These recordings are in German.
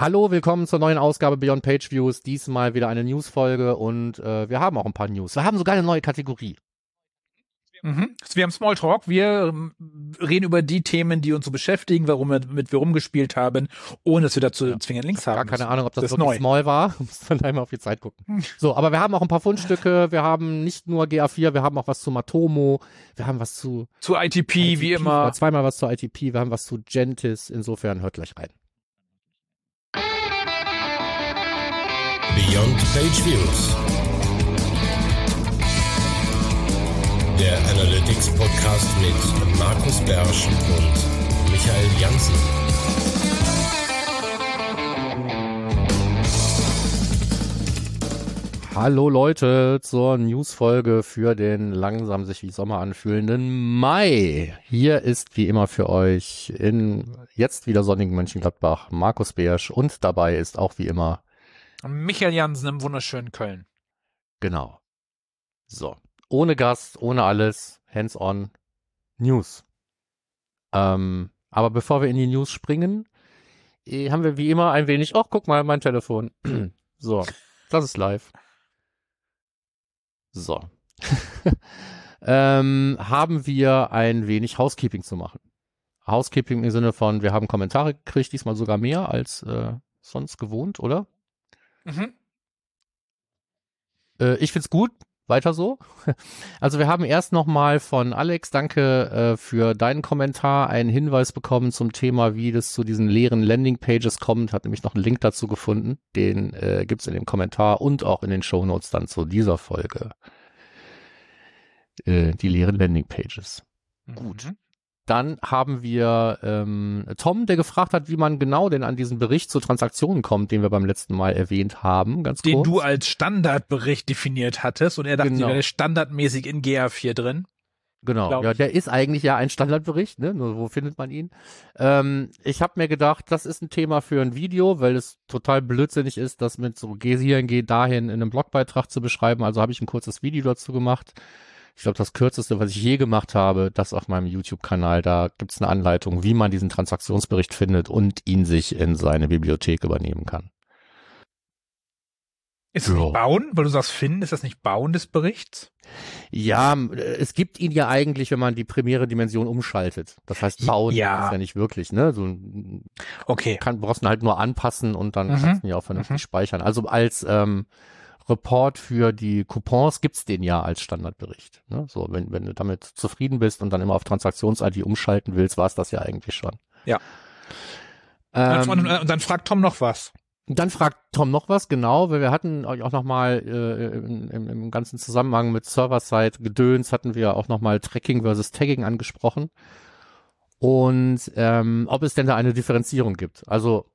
Hallo, willkommen zur neuen Ausgabe Beyond Page Views. Diesmal wieder eine News-Folge und äh, wir haben auch ein paar News. Wir haben sogar eine neue Kategorie. Mhm. Wir haben Smalltalk. Wir ähm, reden über die Themen, die uns so beschäftigen, warum wir mit wir rumgespielt haben, ohne dass wir dazu ja. zwingend Links haben. Gar keine müssen. Ahnung, ob das, das wirklich neu. small war. Muss dann einmal auf die Zeit gucken. So, aber wir haben auch ein paar Fundstücke. Wir haben nicht nur GA4, wir haben auch was zu Matomo. Wir haben was zu Zu ITP, wie immer. Zweimal was zu ITP. Wir haben was zu Gentis. Insofern hört gleich rein. Beyond Page Views. Der Analytics Podcast mit Markus Bersch und Michael Janssen. Hallo Leute zur Newsfolge für den langsam sich wie Sommer anfühlenden Mai. Hier ist wie immer für euch in jetzt wieder sonnigen Mönchengladbach Markus Beersch und dabei ist auch wie immer Michael Jansen im wunderschönen Köln. Genau. So. Ohne Gast, ohne alles, hands-on, News. Ähm, aber bevor wir in die News springen, eh, haben wir wie immer ein wenig, ach, guck mal, mein Telefon. so, das ist live. So. ähm, haben wir ein wenig Housekeeping zu machen. Housekeeping im Sinne von, wir haben Kommentare gekriegt, diesmal sogar mehr als äh, sonst gewohnt, oder? Mhm. Äh, ich find's gut. Weiter so. Also wir haben erst nochmal von Alex, danke äh, für deinen Kommentar, einen Hinweis bekommen zum Thema, wie das zu diesen leeren Landingpages kommt. Hat nämlich noch einen Link dazu gefunden. Den äh, gibt's in dem Kommentar und auch in den Shownotes dann zu dieser Folge. Äh, die leeren Landingpages. Gut. Dann haben wir ähm, Tom, der gefragt hat, wie man genau denn an diesen Bericht zu Transaktionen kommt, den wir beim letzten Mal erwähnt haben. Ganz Den kurz. du als Standardbericht definiert hattest und er dachte, Genau. der wäre standardmäßig in GA4 drin. Genau, ja, der ist eigentlich ja ein Standardbericht, ne? Nur wo findet man ihn? Ähm, ich habe mir gedacht, das ist ein Thema für ein Video, weil es total blödsinnig ist, das mit so geh hierhin, geh dahin in einem Blogbeitrag zu beschreiben. Also habe ich ein kurzes Video dazu gemacht. Ich glaube, das kürzeste, was ich je gemacht habe, das auf meinem YouTube-Kanal. Da gibt's eine Anleitung, wie man diesen Transaktionsbericht findet und ihn sich in seine Bibliothek übernehmen kann. Ist nicht Bauen? Weil du sagst finden, ist das nicht Bauen des Berichts? Ja, äh, es gibt ihn ja eigentlich, wenn man die primäre Dimension umschaltet. Das heißt, bauen Ja. ist ja nicht wirklich, ne? So Okay. kann, brauchst ihn halt nur anpassen und dann Mhm. kannst du ihn ja auch vernünftig Mhm. speichern. Also als ähm, Report für die Coupons gibt's den ja als Standardbericht. Ne? So, wenn, wenn du damit zufrieden bist und dann immer auf Transaktions-ID umschalten willst, war's das ja eigentlich schon. Ja. Ähm, und, und dann fragt Tom noch was. dann fragt Tom noch was, genau, weil wir hatten euch auch nochmal äh, im, im, im ganzen Zusammenhang mit Server-Side-Gedöns hatten wir auch nochmal Tracking versus Tagging angesprochen. Und ähm, ob es denn da eine Differenzierung gibt. Also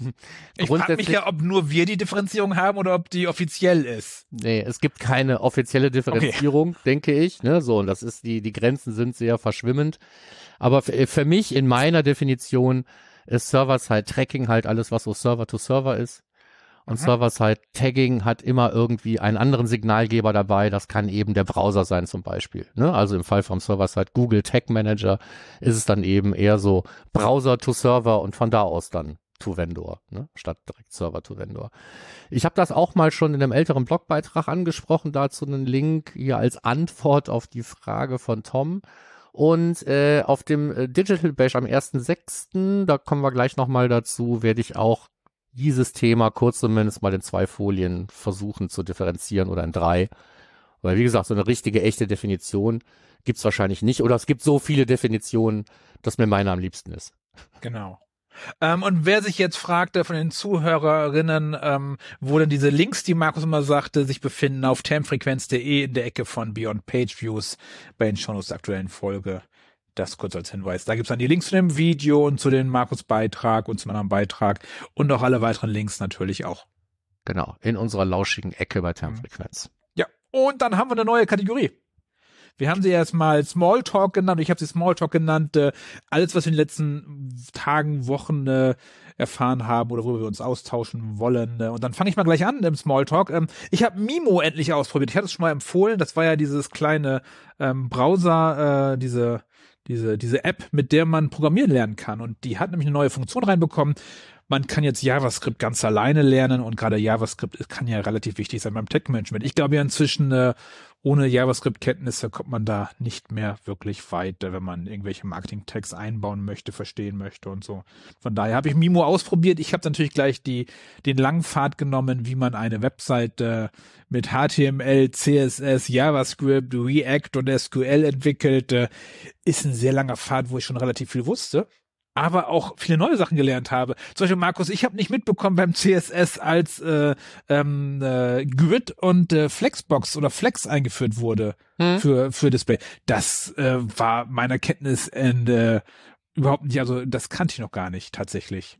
Ich frage mich ja, ob nur wir die Differenzierung haben oder ob die offiziell ist. Nee, es gibt keine offizielle Differenzierung, denke ich. Ne? So, und das ist, die, die Grenzen sind sehr verschwimmend. Aber für, für mich in meiner Definition ist Server-Side-Tracking halt alles, was so Server-to-Server ist. Und Mhm. Server-Side-Tagging hat immer irgendwie einen anderen Signalgeber dabei. Das kann eben der Browser sein zum Beispiel. Ne? Also im Fall vom Server-Side Google Tag Manager ist es dann eben eher so Browser-to-Server und von da aus dann to Vendor, ne? statt direkt Server to Vendor. Ich habe das auch mal schon in einem älteren Blogbeitrag angesprochen, dazu einen Link hier als Antwort auf die Frage von Tom. Und äh, auf dem äh, Digital Bash am 1.6., da kommen wir gleich nochmal dazu, werde ich auch dieses Thema kurz zumindest mal in zwei Folien versuchen zu differenzieren oder in drei. Weil wie gesagt, so eine richtige, echte Definition gibt's wahrscheinlich nicht. Oder es gibt so viele Definitionen, dass mir meine am liebsten ist. Genau. Ähm, und wer sich jetzt fragte von den Zuhörerinnen, ähm, wo denn diese Links, die Markus immer sagte, sich befinden auf termfrequenz.de in der Ecke von Beyond Page Views bei den Shownotes der aktuellen Folge. Das kurz als Hinweis. Da gibt's dann die Links zu dem Video und zu dem Markus-Beitrag und zum anderen Beitrag und auch alle weiteren Links natürlich auch. Genau, in unserer lauschigen Ecke bei Termfrequenz. Ja, und dann haben wir eine neue Kategorie. Wir haben sie erstmal Smalltalk genannt. Ich habe sie Smalltalk genannt. Äh, alles, was wir in den letzten Tagen, Wochen äh, erfahren haben oder worüber wir uns austauschen wollen. Äh, und dann fange ich mal gleich an im Smalltalk. Ähm, ich habe Mimo endlich ausprobiert. Ich hatte es schon mal empfohlen. Das war ja dieses kleine ähm, Browser, diese diese, diese App, mit der man programmieren lernen kann. Und die hat nämlich eine neue Funktion reinbekommen. Man kann jetzt JavaScript ganz alleine lernen und gerade JavaScript kann ja relativ wichtig sein beim Tech-Management. Ich glaube ja inzwischen, äh, ohne JavaScript-Kenntnisse kommt man da nicht mehr wirklich weit, wenn man irgendwelche Marketing-Tags einbauen möchte, verstehen möchte und so. Von daher habe ich Mimo ausprobiert. Ich habe natürlich gleich die, den langen Pfad genommen, wie man eine Webseite mit HTML, CSS, JavaScript, React und SQL entwickelt. Ist ein sehr langer Pfad, wo ich schon relativ viel wusste aber auch viele neue Sachen gelernt habe. Zum Beispiel, Markus, ich habe nicht mitbekommen beim CSS, als äh, ähm, äh, Grid und äh, Flexbox oder Flex eingeführt wurde hm. für, für Display. Das äh, war meiner Kenntnisende überhaupt nicht, also das kannte ich noch gar nicht tatsächlich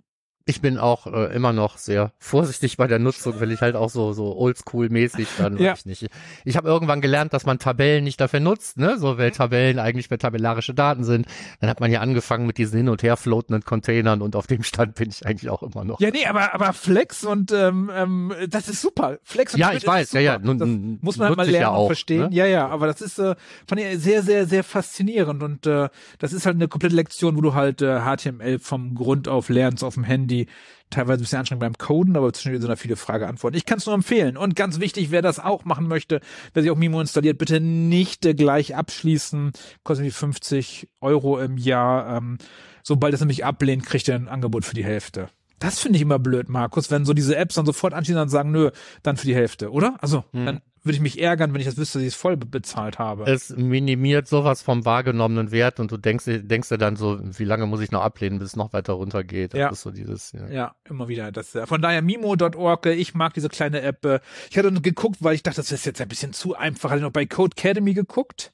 ich bin auch äh, immer noch sehr vorsichtig bei der Nutzung, weil ich halt auch so so oldschool-mäßig dann ja. ich nicht. Ich habe irgendwann gelernt, dass man Tabellen nicht dafür nutzt, ne, so weil Tabellen eigentlich für tabellarische Daten sind. Dann hat man ja angefangen mit diesen hin und her floatenden Containern und auf dem Stand bin ich eigentlich auch immer noch. Ja, nee, aber aber Flex und ähm, ähm, das ist super. Flex und Ja, ich weiß, ja, ja, nun, das muss man halt mal lernen ja auch, und verstehen. Ne? Ja, ja, aber das ist äh, fand ich sehr sehr sehr faszinierend und äh, das ist halt eine komplette Lektion, wo du halt äh, HTML vom Grund auf lernst auf dem Handy die teilweise ein bisschen anstrengend beim Coden, aber zwischendurch sind da viele Frage-Antworten. Ich kann es nur empfehlen. Und ganz wichtig, wer das auch machen möchte, wer sich auch Mimo installiert, bitte nicht gleich abschließen. Kostet wie 50 Euro im Jahr. Ähm, sobald es nämlich ablehnt, kriegt er ein Angebot für die Hälfte. Das finde ich immer blöd, Markus, wenn so diese Apps dann sofort anschließen und sagen, nö, dann für die Hälfte, oder? Also, hm. dann würde ich mich ärgern, wenn ich das wüsste, dass ich es voll bezahlt habe. Es minimiert sowas vom wahrgenommenen Wert und du denkst, denkst dir dann so, wie lange muss ich noch ablehnen, bis es noch weiter runtergeht. Das ja. ist so dieses, ja. ja, immer wieder. Das, äh, von daher Mimo.org, ich mag diese kleine App. Äh, ich hatte geguckt, weil ich dachte, das ist jetzt ein bisschen zu einfach. Hatte noch bei Code Academy geguckt,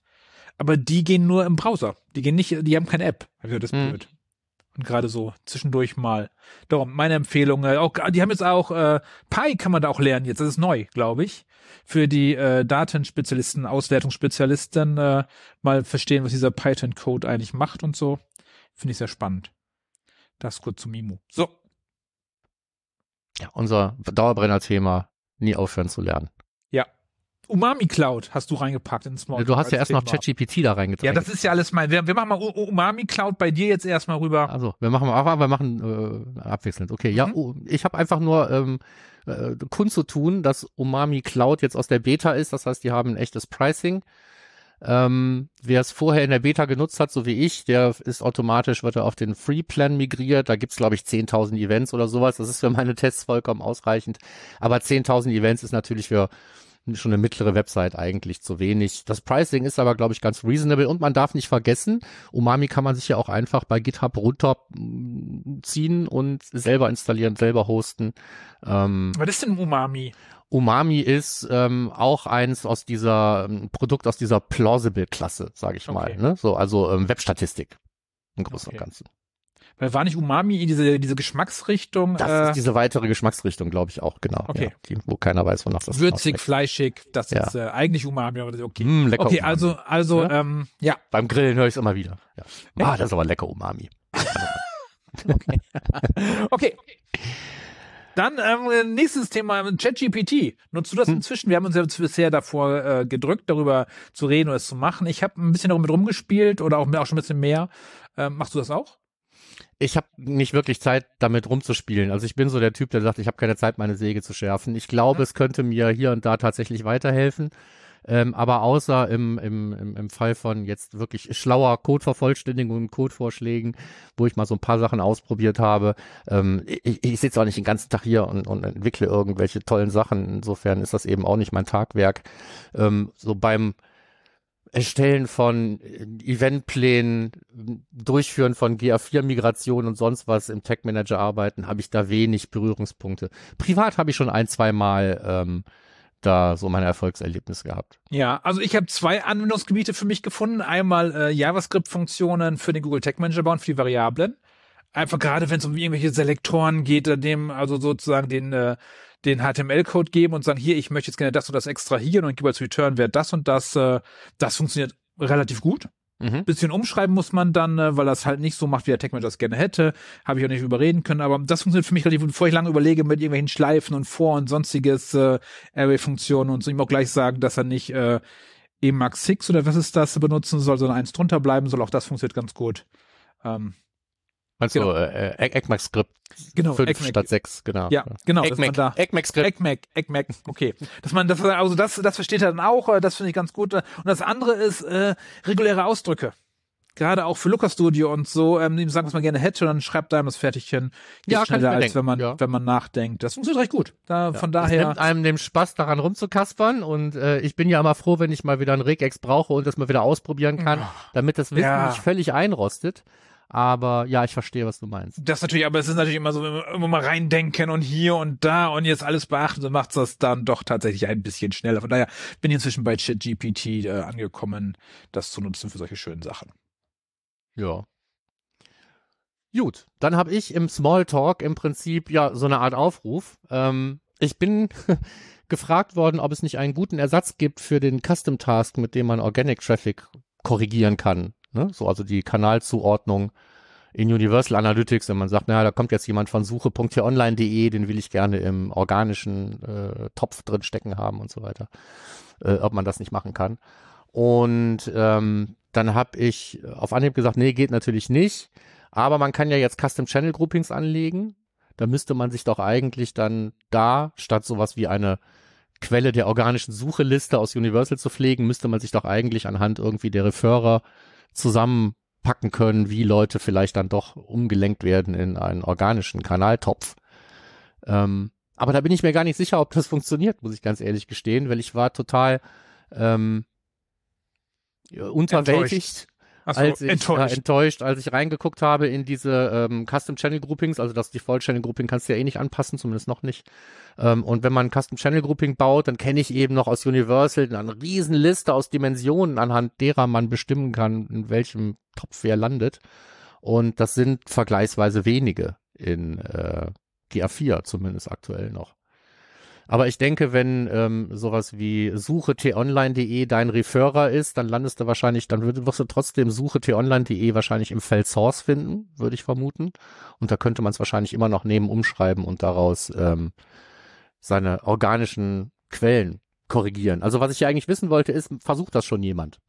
aber die gehen nur im Browser. Die gehen nicht, die haben keine App. Das ist hm. blöd. Und gerade so zwischendurch mal. Darum, meine Empfehlung. Äh, auch, die haben jetzt auch, äh, Pi kann man da auch lernen jetzt. Das ist neu, glaube ich. Für die äh, Datenspezialisten, Auswertungsspezialisten äh, mal verstehen, was dieser Python-Code eigentlich macht und so. Finde ich sehr spannend. Das kurz zu Mimo. So. Ja, unser Dauerbrenner-Thema, nie aufhören zu lernen. Umami Cloud hast du reingepackt ins Small. Du hast ja erst noch ChatGPT da reingetragen. Ja, das ist ja alles mein. Wir, wir machen mal Umami Cloud bei dir jetzt erstmal rüber. Also, wir machen aber wir machen äh, abwechselnd. Okay, mhm. ja, oh, ich habe einfach nur ähm, äh, kundzutun, dass Umami Cloud jetzt aus der Beta ist. Das heißt, die haben ein echtes Pricing. Ähm, wer es vorher in der Beta genutzt hat, so wie ich, der ist automatisch, wird er auf den Free Plan migriert. Da gibt's glaube ich, 10.000 Events oder sowas. Das ist für meine Tests vollkommen ausreichend. Aber 10.000 Events ist natürlich für schon eine mittlere Website eigentlich zu wenig. Das Pricing ist aber, glaube ich, ganz reasonable und man darf nicht vergessen, Umami kann man sich ja auch einfach bei GitHub runterziehen und selber installieren, selber hosten. Ähm, Was ist denn Umami? Umami ist ähm, auch eins aus dieser ähm, Produkt aus dieser Plausible-Klasse, sage ich okay. mal. Ne? So, also ähm, Webstatistik im Großen okay. und Ganzen. Weil war nicht Umami diese, diese Geschmacksrichtung? Das äh, ist diese weitere Geschmacksrichtung, glaube ich auch, genau. Okay. Ja, die, wo keiner weiß, wonach das Würzig, fleischig, das ja. ist äh, eigentlich Umami, aber okay. Mm, lecker okay, Umami. also, also, ja. ähm, ja. Beim Grillen höre ich es immer wieder. Ja. Ah, das ist aber lecker Umami. okay. okay. Dann ähm, nächstes Thema, ChatGPT. Nutzt du das hm. inzwischen? Wir haben uns ja bisher davor äh, gedrückt, darüber zu reden oder es zu machen. Ich habe ein bisschen damit rumgespielt oder auch, auch schon ein bisschen mehr. Ähm, machst du das auch? Ich habe nicht wirklich Zeit, damit rumzuspielen. Also ich bin so der Typ, der sagt, ich habe keine Zeit, meine Säge zu schärfen. Ich glaube, mhm. es könnte mir hier und da tatsächlich weiterhelfen. Ähm, aber außer im, im, im, im Fall von jetzt wirklich schlauer Codevervollständigung und Codevorschlägen, wo ich mal so ein paar Sachen ausprobiert habe, ähm, ich, ich sitze auch nicht den ganzen Tag hier und, und entwickle irgendwelche tollen Sachen. Insofern ist das eben auch nicht mein Tagwerk. Ähm, so beim Erstellen von äh, Eventplänen, Durchführen von GA4-Migrationen und sonst was im Tech Manager arbeiten, habe ich da wenig Berührungspunkte. Privat habe ich schon ein, zwei Mal ähm, da so meine Erfolgserlebnisse gehabt. Ja, also ich habe zwei Anwendungsgebiete für mich gefunden. Einmal äh, JavaScript-Funktionen für den Google Tech Manager bauen, für die Variablen. Einfach gerade, wenn es um irgendwelche Selektoren geht, dem also sozusagen den äh, den HTML-Code geben und sagen, hier, ich möchte jetzt gerne das und das extrahieren und gebe als Return Wert das und das. Äh, das funktioniert relativ gut. Mhm. Bisschen umschreiben muss man dann, äh, weil das halt nicht so macht, wie der Techmanager das gerne hätte. Habe ich auch nicht überreden können, aber das funktioniert für mich relativ gut, bevor ich lange überlege mit irgendwelchen Schleifen und Vor- und sonstiges äh, Array-Funktionen und so. Ich muss auch gleich sagen, dass er nicht äh, Emacs 6 oder was ist das benutzen soll, sondern eins drunter bleiben soll. Auch das funktioniert ganz gut. Ähm, Meinst Genau. du, äh, äh, ECMAC-Skript genau, 5 ECMAC. statt 6, genau. Ja, genau. dass man ECMAC, da, ECMAC-Skript. ECMAC, ECMAC, okay. Dass man das, also das, das versteht er dann auch, äh, das finde ich ganz gut. Und das andere ist äh, reguläre Ausdrücke. Gerade auch für Lucas Studio und so, ähm, ihm sagen, was man gerne hätte, und dann schreibt einem das fertig hin. Geht Ja, schneller, als denken, wenn man, ja. wenn man nachdenkt. Das funktioniert recht gut. Da, von Es daher. nimmt einem den Spaß daran rumzukaspern und äh, ich bin ja immer froh, wenn ich mal wieder einen Regex brauche und das mal wieder ausprobieren kann, damit das Wissen Ja. nicht völlig einrostet. Aber ja, ich verstehe, was du meinst. Das natürlich, aber es ist natürlich immer so, immer, immer mal reindenken und hier und da und jetzt alles beachten, so macht das dann doch tatsächlich ein bisschen schneller. Von daher bin ich inzwischen bei ChatGPT äh, angekommen, das zu nutzen für solche schönen Sachen. Ja. Gut, dann habe ich im Smalltalk im Prinzip ja so eine Art Aufruf. Ähm, ich bin gefragt worden, ob es nicht einen guten Ersatz gibt für den Custom Task, mit dem man Organic Traffic korrigieren kann. Ne? So also die Kanalzuordnung in Universal Analytics, wenn man sagt, naja, da kommt jetzt jemand von suche.hieronline.de, den will ich gerne im organischen äh, Topf drin stecken haben und so weiter, äh, ob man das nicht machen kann. Und ähm, dann habe ich auf Anhieb gesagt, nee, geht natürlich nicht. Aber man kann ja jetzt Custom Channel Groupings anlegen. Da müsste man sich doch eigentlich dann da, statt sowas wie eine Quelle der organischen Sucheliste aus Universal zu pflegen, müsste man sich doch eigentlich anhand irgendwie der Referrer zusammenpacken können, wie Leute vielleicht dann doch umgelenkt werden in einen organischen Kanaltopf. Ähm, aber da bin ich mir gar nicht sicher, ob das funktioniert, muss ich ganz ehrlich gestehen, weil ich war total ähm, unterwältigt, Achso, als ich enttäuscht. Äh, enttäuscht, als ich reingeguckt habe in diese ähm, Custom Channel Groupings, also das Default Channel Grouping kannst du ja eh nicht anpassen, zumindest noch nicht. Ähm, und wenn man ein Custom Channel Grouping baut, dann kenne ich eben noch aus Universal eine riesen Liste aus Dimensionen, anhand derer man bestimmen kann, in welchem Topf wer landet. Und das sind vergleichsweise wenige in äh, GA4 zumindest aktuell noch. Aber ich denke, wenn ähm, sowas wie suche t-online.de dein Referrer ist, dann landest du wahrscheinlich, dann wirst du trotzdem suche t-online.de wahrscheinlich im Feld Source finden, würde ich vermuten. Und da könnte man es wahrscheinlich immer noch neben umschreiben und daraus ähm, seine organischen Quellen korrigieren. Also was ich ja eigentlich wissen wollte, ist, versucht das schon jemand?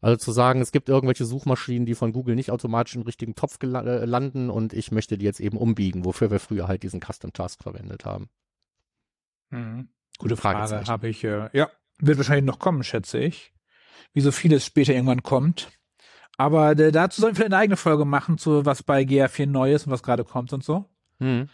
Also zu sagen, es gibt irgendwelche Suchmaschinen, die von Google nicht automatisch im richtigen Topf äh, landen und ich möchte die jetzt eben umbiegen, wofür wir früher halt diesen Custom Task verwendet haben. Mhm. Gute Frage. Habe ich, äh, ja, wird wahrscheinlich noch kommen, schätze ich. Wie so vieles später irgendwann kommt. Aber äh, dazu sollen wir vielleicht eine eigene Folge machen, zu was bei GA4 neu ist und was gerade kommt und so. Hm.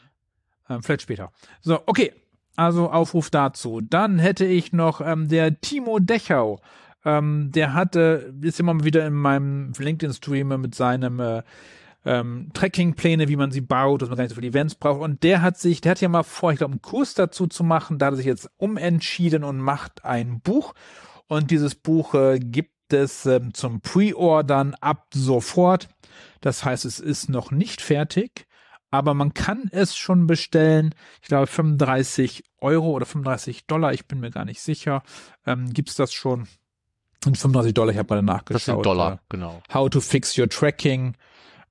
Ähm, vielleicht später. So, okay. Also Aufruf dazu. Dann hätte ich noch ähm, der Timo Dechau. Ähm, der hatte, ist immer wieder in meinem LinkedIn-Stream mit seinem äh, ähm, Tracking-Pläne, wie man sie baut, dass man gar nicht so viele Events braucht. Und der hat sich, der hat ja mal vor, ich glaube, einen Kurs dazu zu machen. Da hat er sich jetzt umentschieden und macht ein Buch. Und dieses Buch äh, gibt es ähm, zum Pre-Ordern ab sofort. Das heißt, es ist noch nicht fertig, aber man kann es schon bestellen. Ich glaube 35 Euro oder 35 Dollar, ich bin mir gar nicht sicher. Ähm, gibt's das schon? Und 35 Dollar, ich habe gerade nachgeschaut. Das sind Dollar, genau. Äh, How to fix your tracking.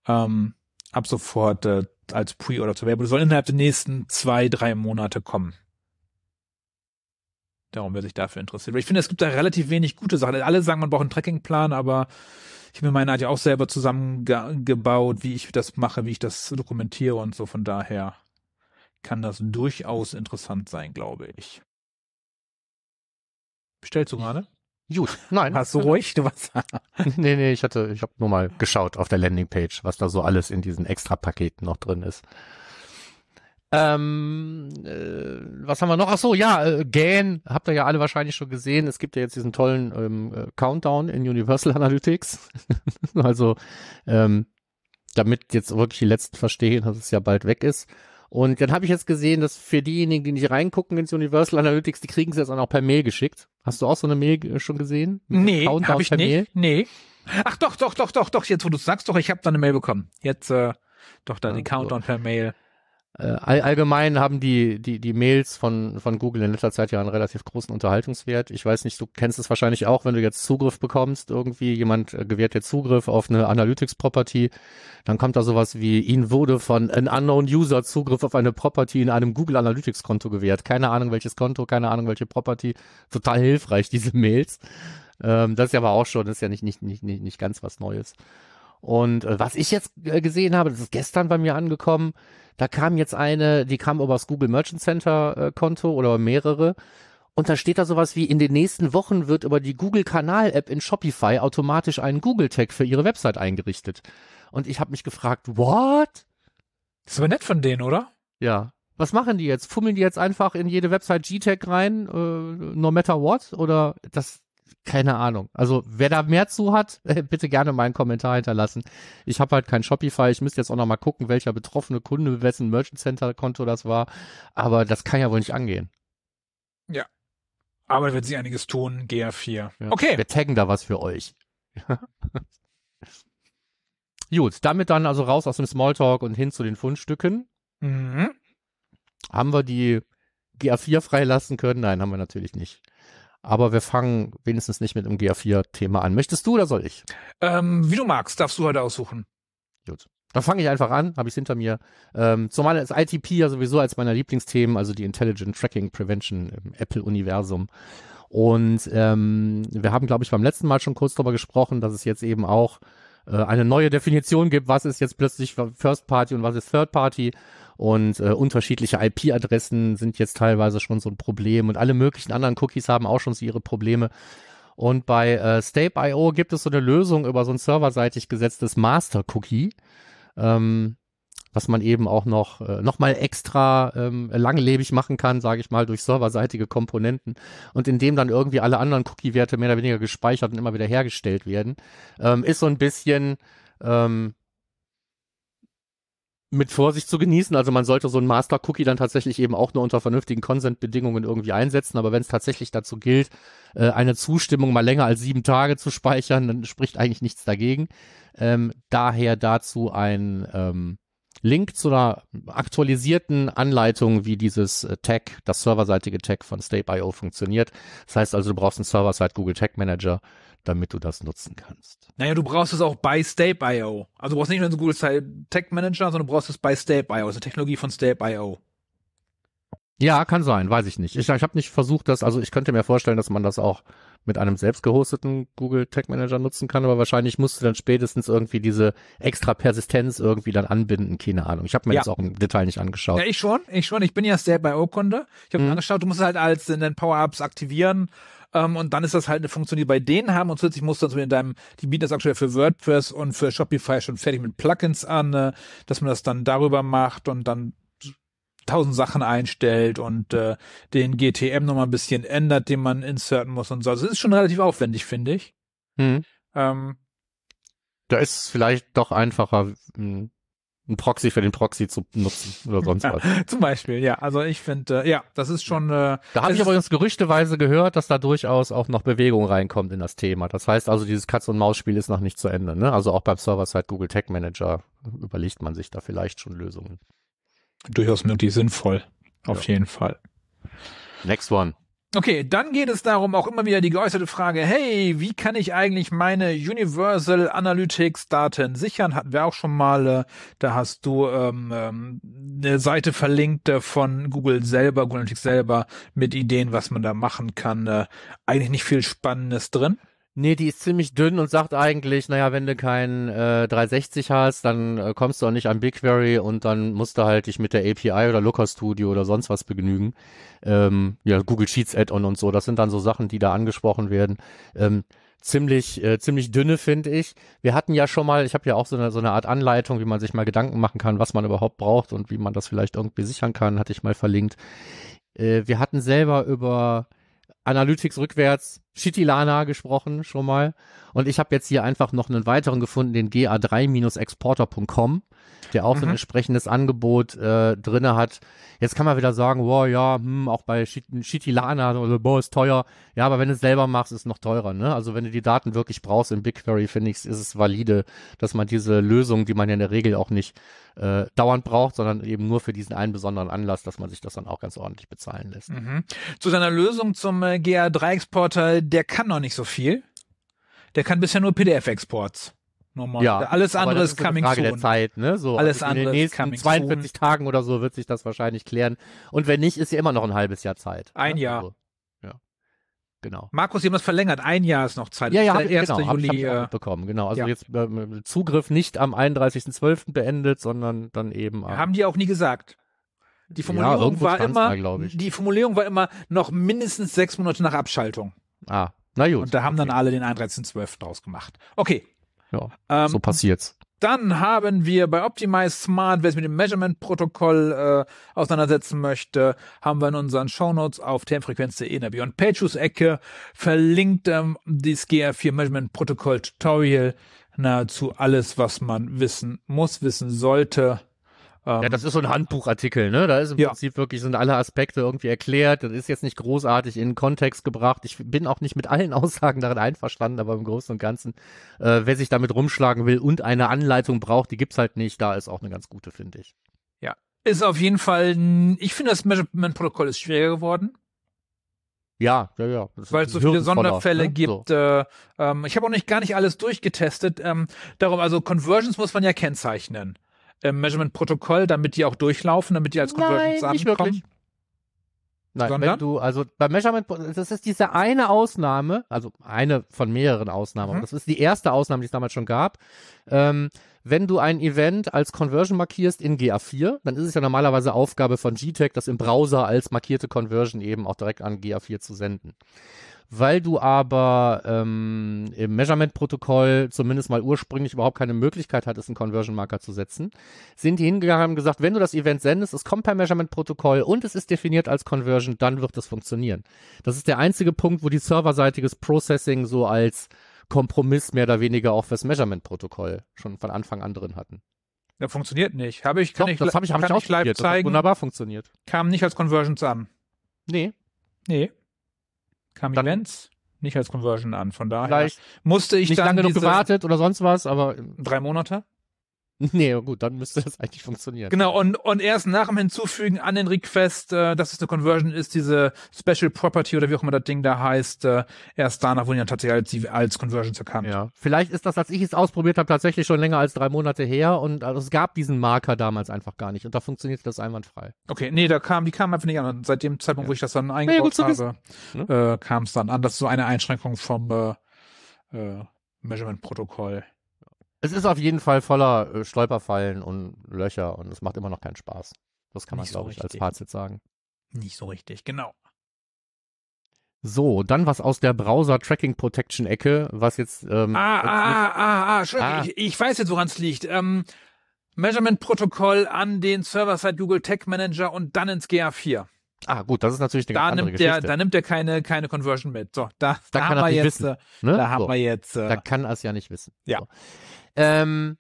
Ähm, ab sofort äh, als Pre-Order zu werden. Das soll innerhalb der nächsten zwei, drei Monate kommen. Darum, wer sich dafür interessiert. Ich finde, es gibt da relativ wenig gute Sachen. Alle sagen, man braucht einen Trackingplan, aber ich habe mir meine ja auch selber zusammengebaut, wie ich das mache, wie ich das dokumentiere und so. Von daher kann das durchaus interessant sein, glaube ich. Bestellst du gerade? Gut, nein. Hast du ruhig? Du was? nee, nee, ich hatte, ich habe nur mal geschaut auf der Landingpage, was da so alles in diesen Extra-Paketen noch drin ist. Ähm, äh, was haben wir noch? Ach so, ja, äh, GAN, habt ihr ja alle wahrscheinlich schon gesehen. Es gibt ja jetzt diesen tollen ähm, äh, Countdown in Universal Analytics. also, ähm, damit jetzt wirklich die Letzten verstehen, dass es ja bald weg ist. Und dann habe ich jetzt gesehen, dass für diejenigen, die nicht reingucken ins Universal Analytics, die kriegen es jetzt auch noch per Mail geschickt. Hast du auch so eine Mail äh, schon gesehen? Mit Nee, Countdown habe ich per Mail? nicht. Nee. Ach doch, doch, doch, doch, doch. Jetzt, wo du sagst, doch, ich habe da eine Mail bekommen. Jetzt, äh, doch, da Ja, die Countdown per Mail. Äh, all, allgemein haben die, die, die Mails von, von Google in letzter Zeit ja einen relativ großen Unterhaltungswert. Ich weiß nicht, du kennst es wahrscheinlich auch, wenn du jetzt Zugriff bekommst, irgendwie jemand äh, gewährt dir Zugriff auf eine Analytics-Property, dann kommt da sowas wie, ihnen wurde von an unknown User Zugriff auf eine Property in einem Google Analytics-Konto gewährt. Keine Ahnung welches Konto, keine Ahnung welche Property. Total hilfreich, diese Mails. Ähm, das ist ja aber auch schon, das ist ja nicht, nicht, nicht, nicht, nicht ganz was Neues. Und äh, was ich jetzt äh, gesehen habe, das ist gestern bei mir angekommen, da kam jetzt eine, die kam über das Google Merchant Center äh, Konto oder mehrere. Und da steht da sowas wie, in den nächsten Wochen wird über die Google Kanal App in Shopify automatisch ein Google Tag für ihre Website eingerichtet. Und ich habe mich gefragt, what? Das ist aber nett von denen, oder? Ja. Was machen die jetzt? Fummeln die jetzt einfach in jede Website G-Tag rein, äh, no matter what? Oder das, keine Ahnung. Also wer da mehr zu hat, bitte gerne mal einen Kommentar hinterlassen. Ich habe halt kein Shopify. Ich müsste jetzt auch noch mal gucken, welcher betroffene Kunde, wessen Merchant Center Konto das war. Aber das kann ja wohl nicht angehen. Ja. Aber wird sich einiges tun, GA4. Ja. Okay. Wir taggen da was für euch. Gut, damit dann also raus aus dem Smalltalk und hin zu den Fundstücken. Mhm. Haben wir die GA4 freilassen können? Nein, haben wir natürlich nicht. Aber wir fangen wenigstens nicht mit dem GA4-Thema an. Möchtest du oder soll ich? Ähm, wie du magst, darfst du heute aussuchen. Gut. Dann fange ich einfach an, habe ich hinter mir. Ähm, zumal das ITP ja sowieso als meiner Lieblingsthemen, also die Intelligent Tracking Prevention im Apple-Universum. Und ähm, wir haben, glaube ich, beim letzten Mal schon kurz darüber gesprochen, dass es jetzt eben auch äh, eine neue Definition gibt, was ist jetzt plötzlich First Party und was ist Third Party. Und äh, unterschiedliche IP-Adressen sind jetzt teilweise schon so ein Problem und alle möglichen anderen Cookies haben auch schon so ihre Probleme. Und bei äh, Stape.io gibt es so eine Lösung über so ein serverseitig gesetztes Master-Cookie, ähm, was man eben auch noch, äh, noch mal extra ähm, langlebig machen kann, sage ich mal, durch serverseitige Komponenten und in dem dann irgendwie alle anderen Cookie-Werte mehr oder weniger gespeichert und immer wieder hergestellt werden. Ähm, ist so ein bisschen ähm, mit Vorsicht zu genießen. Also man sollte so ein Master-Cookie dann tatsächlich eben auch nur unter vernünftigen Consent-Bedingungen irgendwie einsetzen. Aber wenn es tatsächlich dazu gilt, äh, eine Zustimmung mal länger als sieben Tage zu speichern, dann spricht eigentlich nichts dagegen. Ähm, daher dazu ein ähm, Link zu einer aktualisierten Anleitung, wie dieses äh, Tag, das serverseitige Tag von Stape.io funktioniert. Das heißt also, du brauchst einen Server-Side Google Tag Manager, damit du das nutzen kannst. Naja, du brauchst es auch bei Stape.io. Also du brauchst nicht nur einen Google Tag Manager, sondern du brauchst es bei Stape.io, also Technologie von Stape.io. Ja, kann sein, weiß ich nicht. Ich, ich habe nicht versucht, das, also ich könnte mir vorstellen, dass man das auch mit einem selbst gehosteten Google Tag Manager nutzen kann, aber wahrscheinlich musst du dann spätestens irgendwie diese extra Persistenz irgendwie dann anbinden, keine Ahnung. Ich habe mir Ja. jetzt auch im Detail nicht angeschaut. Ja, ich schon, ich schon. Ich bin ja Stape.io-Kunde. Ich habe Mhm. mir angeschaut, du musst es halt als in den Power-Ups aktivieren. Ähm, und dann ist das halt eine Funktion, die bei denen haben und zusätzlich musst du dann in deinem, die bieten das aktuell für WordPress und für Shopify schon fertig mit Plugins an, äh, dass man das dann darüber macht und dann tausend Sachen einstellt und äh, den GTM nochmal ein bisschen ändert, den man inserten muss und so. Also es ist schon relativ aufwendig, finde ich. Hm. Ähm, Da ist es vielleicht doch einfacher, mh, ein Proxy für den Proxy zu nutzen oder sonst was. zum Beispiel, ja. Also ich finde, äh, ja, das ist schon. Äh, Da habe ich übrigens gerüchteweise gehört, dass da durchaus auch noch Bewegung reinkommt in das Thema. Das heißt also, dieses Katz-und-Maus-Spiel ist noch nicht zu Ende. Ne? Also auch beim Server-Side Google Tag Manager überlegt man sich da vielleicht schon Lösungen. Durchaus möglich sinnvoll. Auf jeden Fall. Next one. Okay, dann geht es darum, auch immer wieder die geäußerte Frage, hey, wie kann ich eigentlich meine Universal Analytics Daten sichern? Hatten wir auch schon mal, äh, da hast du ähm, ähm, eine Seite verlinkt äh, von Google selber, Google Analytics selber, mit Ideen, was man da machen kann. Äh, eigentlich nicht viel Spannendes drin. Nee, die ist ziemlich dünn und sagt eigentlich, naja, wenn du kein äh, 360 hast, dann äh, kommst du auch nicht an BigQuery und dann musst du halt dich mit der API oder Looker Studio oder sonst was begnügen. Ähm, ja, Google Sheets Add-on und so, das sind dann so Sachen, die da angesprochen werden. Ähm, ziemlich, äh, ziemlich dünne, finde ich. Wir hatten ja schon mal, ich habe ja auch so eine, so eine Art Anleitung, wie man sich mal Gedanken machen kann, was man überhaupt braucht und wie man das vielleicht irgendwie sichern kann, hatte ich mal verlinkt. Äh, wir hatten selber über Analytics rückwärts Shitilana gesprochen schon mal. Und ich habe jetzt hier einfach noch einen weiteren gefunden, den GA3-Exporter.com, der auch so ein Mhm. entsprechendes Angebot äh, drinne hat. Jetzt kann man wieder sagen, wow, ja, hm, auch bei Shit- Shitilana, oder, boah, ist teuer. Ja, aber wenn du es selber machst, ist es noch teurer. Ne? Also wenn du die Daten wirklich brauchst in BigQuery, finde ich, ist es valide, dass man diese Lösung, die man ja in der Regel auch nicht äh, dauernd braucht, sondern eben nur für diesen einen besonderen Anlass, dass man sich das dann auch ganz ordentlich bezahlen lässt. Mhm. Zu seiner Lösung zum äh, GA3-Exporter, der kann noch nicht so viel. Der kann bisher nur PDF-Exports. Normal. Ja, Alles andere das ist eine coming Frage der soon. Zeit, ne? So, Alles also in andere den ist nächsten coming 42 soon. Tagen oder so wird sich das wahrscheinlich klären. Und wenn nicht, ist ja immer noch ein halbes Jahr Zeit. Ein ne? Jahr. Also, ja, genau. Markus, Sie haben das verlängert. Ein Jahr ist noch Zeit. Ja, ja, hab ist ich, der 1. genau, hab, ich- hab Juli. ich auch äh, mitbekommen, genau. Also ja. jetzt ähm, Zugriff nicht am 31.12. beendet, sondern dann eben am haben die auch nie gesagt. Die Formulierung irgendwo war immer, mal, die Formulierung war immer noch mindestens sechs Monate nach Abschaltung. Ah, na gut. Und da haben dann alle den 31.12. draus gemacht. Okay. ja, Ähm, so passiert's. Dann haben wir bei Optimize Smart, wer sich mit dem Measurement-Protokoll äh, auseinandersetzen möchte, haben wir in unseren Shownotes auf termfrequenz.de in der Beyond Pages Ecke verlinkt ähm, das GR4 Measurement Protokoll Tutorial. Nahezu alles, was man wissen muss, wissen sollte. Ähm, Ja, das ist so ein Handbuchartikel, ne? Da ist im Ja. Prinzip wirklich sind alle Aspekte irgendwie erklärt. Das ist jetzt nicht großartig in den Kontext gebracht. Ich bin auch nicht mit allen Aussagen darin einverstanden, aber im Großen und Ganzen, äh, wer sich damit rumschlagen will und eine Anleitung braucht, die gibt's halt nicht. Da ist auch eine ganz gute, finde ich. ist auf jeden Fall, ich finde, das Measurement-Protokoll ist schwieriger geworden. Ja, ja, ja. Weil es so viele Sonderfälle ne? gibt. So. Äh, ähm, ich habe auch nicht gar nicht alles durchgetestet. Ähm, darum, also Conversions muss man ja kennzeichnen. Im Measurement-Protokoll, damit die auch durchlaufen, damit die als Conversions Nein, nicht ankommen. wirklich. Nein, Sondern? wenn du, also bei Measurement, das ist diese eine Ausnahme, also eine von mehreren Ausnahmen, Mhm. aber das ist die erste Ausnahme, die es damals schon gab. Ähm, wenn du ein Event als Conversion markierst in GA4, dann ist es ja normalerweise Aufgabe von GTEC, das im Browser als markierte Conversion eben auch direkt an GA4 zu senden. Weil du aber ähm, im Measurement-Protokoll zumindest mal ursprünglich überhaupt keine Möglichkeit hattest, einen Conversion-Marker zu setzen, sind die hingegangen und haben gesagt, wenn du das Event sendest, es kommt per Measurement-Protokoll und es ist definiert als Conversion, dann wird es funktionieren. Das ist der einzige Punkt, wo die serverseitiges Processing so als Kompromiss mehr oder weniger auch fürs Measurement-Protokoll schon von Anfang an drin hatten. Das funktioniert nicht. Habe ich, kann Doch, ich, das habe ich, hab ich ich live ausprobiert. Das hat zeigen. wunderbar funktioniert. Kam nicht als Conversions an. Nee, Nee. Kam Dann- Events nicht als Conversion an. Von daher musste ich nicht dann lange genug gewartet oder sonst was, aber drei Monate. nee, gut, dann müsste das eigentlich funktionieren. Genau, und, und erst nach dem Hinzufügen an den Request, äh, dass es eine Conversion ist, diese Special Property oder wie auch immer das Ding da heißt, äh, erst danach wurden ja tatsächlich als, als Conversions erkannt. Ja, vielleicht ist das, als ich es ausprobiert habe, tatsächlich schon länger als drei Monate her und also es gab diesen Marker damals einfach gar nicht und da funktioniert das einwandfrei. Okay, nee, da kam, die kam einfach nicht an. Und seit dem Zeitpunkt, Ja. wo ich das dann eingebaut wissen. habe, äh, kam es dann an. Das ist so eine Einschränkung vom äh, äh, Measurement-Protokoll. Es ist auf jeden Fall voller äh, Stolperfallen und Löcher und es macht immer noch keinen Spaß. Das kann man, so glaube ich, als. Fazit sagen. Nicht so richtig, genau. So, dann was aus der Browser Tracking Protection Ecke, was jetzt ähm, Ah, jetzt ah, ah, ah, Entschuldigung, Ah. Ich, ich weiß jetzt, woran es liegt. Ähm, Measurement-Protokoll an den Server-Side Google Tag Manager und dann ins GA4. nicht, ah gut, das ist natürlich eine Da ganz andere nimmt der, Geschichte. da nimmt der keine, keine Conversion mit. So, da, Da da, kann haben er wir nicht jetzt, wissen, äh, ne? da haben so. wir jetzt, äh, Da kann er es ja nicht wissen. Ja. So, ähm,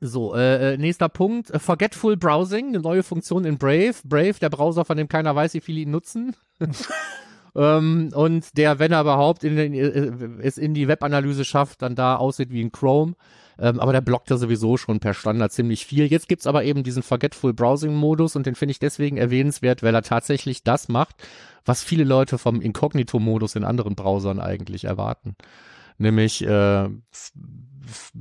so äh, äh, nächster Punkt. Äh, Forgetful Browsing, eine neue Funktion in Brave. Brave, der Browser, von dem keiner weiß, wie viele ihn nutzen. ähm, und der, wenn er überhaupt in den, äh, es in die Webanalyse schafft, dann da aussieht wie ein Chrome. Ähm, aber der blockt ja sowieso schon per Standard ziemlich viel. Jetzt gibt's aber eben diesen Forgetful Browsing Modus und den finde ich deswegen erwähnenswert, weil er tatsächlich das macht, was viele Leute vom Inkognito-Modus in anderen Browsern eigentlich erwarten. Nämlich äh,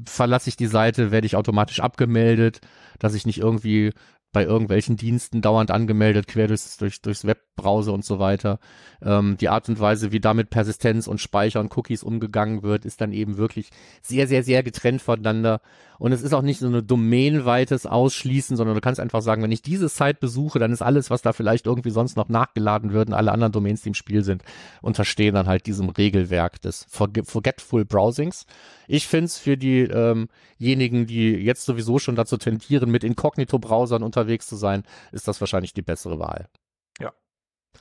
verlasse ich die Seite, werde ich automatisch abgemeldet, dass ich nicht irgendwie bei irgendwelchen Diensten dauernd angemeldet, quer durchs, durch, durchs Webbrowser und so weiter. Ähm, die Art und Weise, wie damit Persistenz und Speicher und Cookies umgegangen wird, ist dann eben wirklich sehr, sehr, sehr getrennt voneinander. Und es ist auch nicht so eine domänenweites Ausschließen, sondern du kannst einfach sagen, wenn ich diese Site besuche, dann ist alles, was da vielleicht irgendwie sonst noch nachgeladen wird, und alle anderen Domains, die im Spiel sind, unterstehen dann halt diesem Regelwerk des Forge- Forgetful Browsings. Ich find's für diejenigen, die jetzt sowieso schon dazu tendieren, mit Inkognito-Browsern unterwegs zu sein, ist das wahrscheinlich die bessere Wahl. Ja.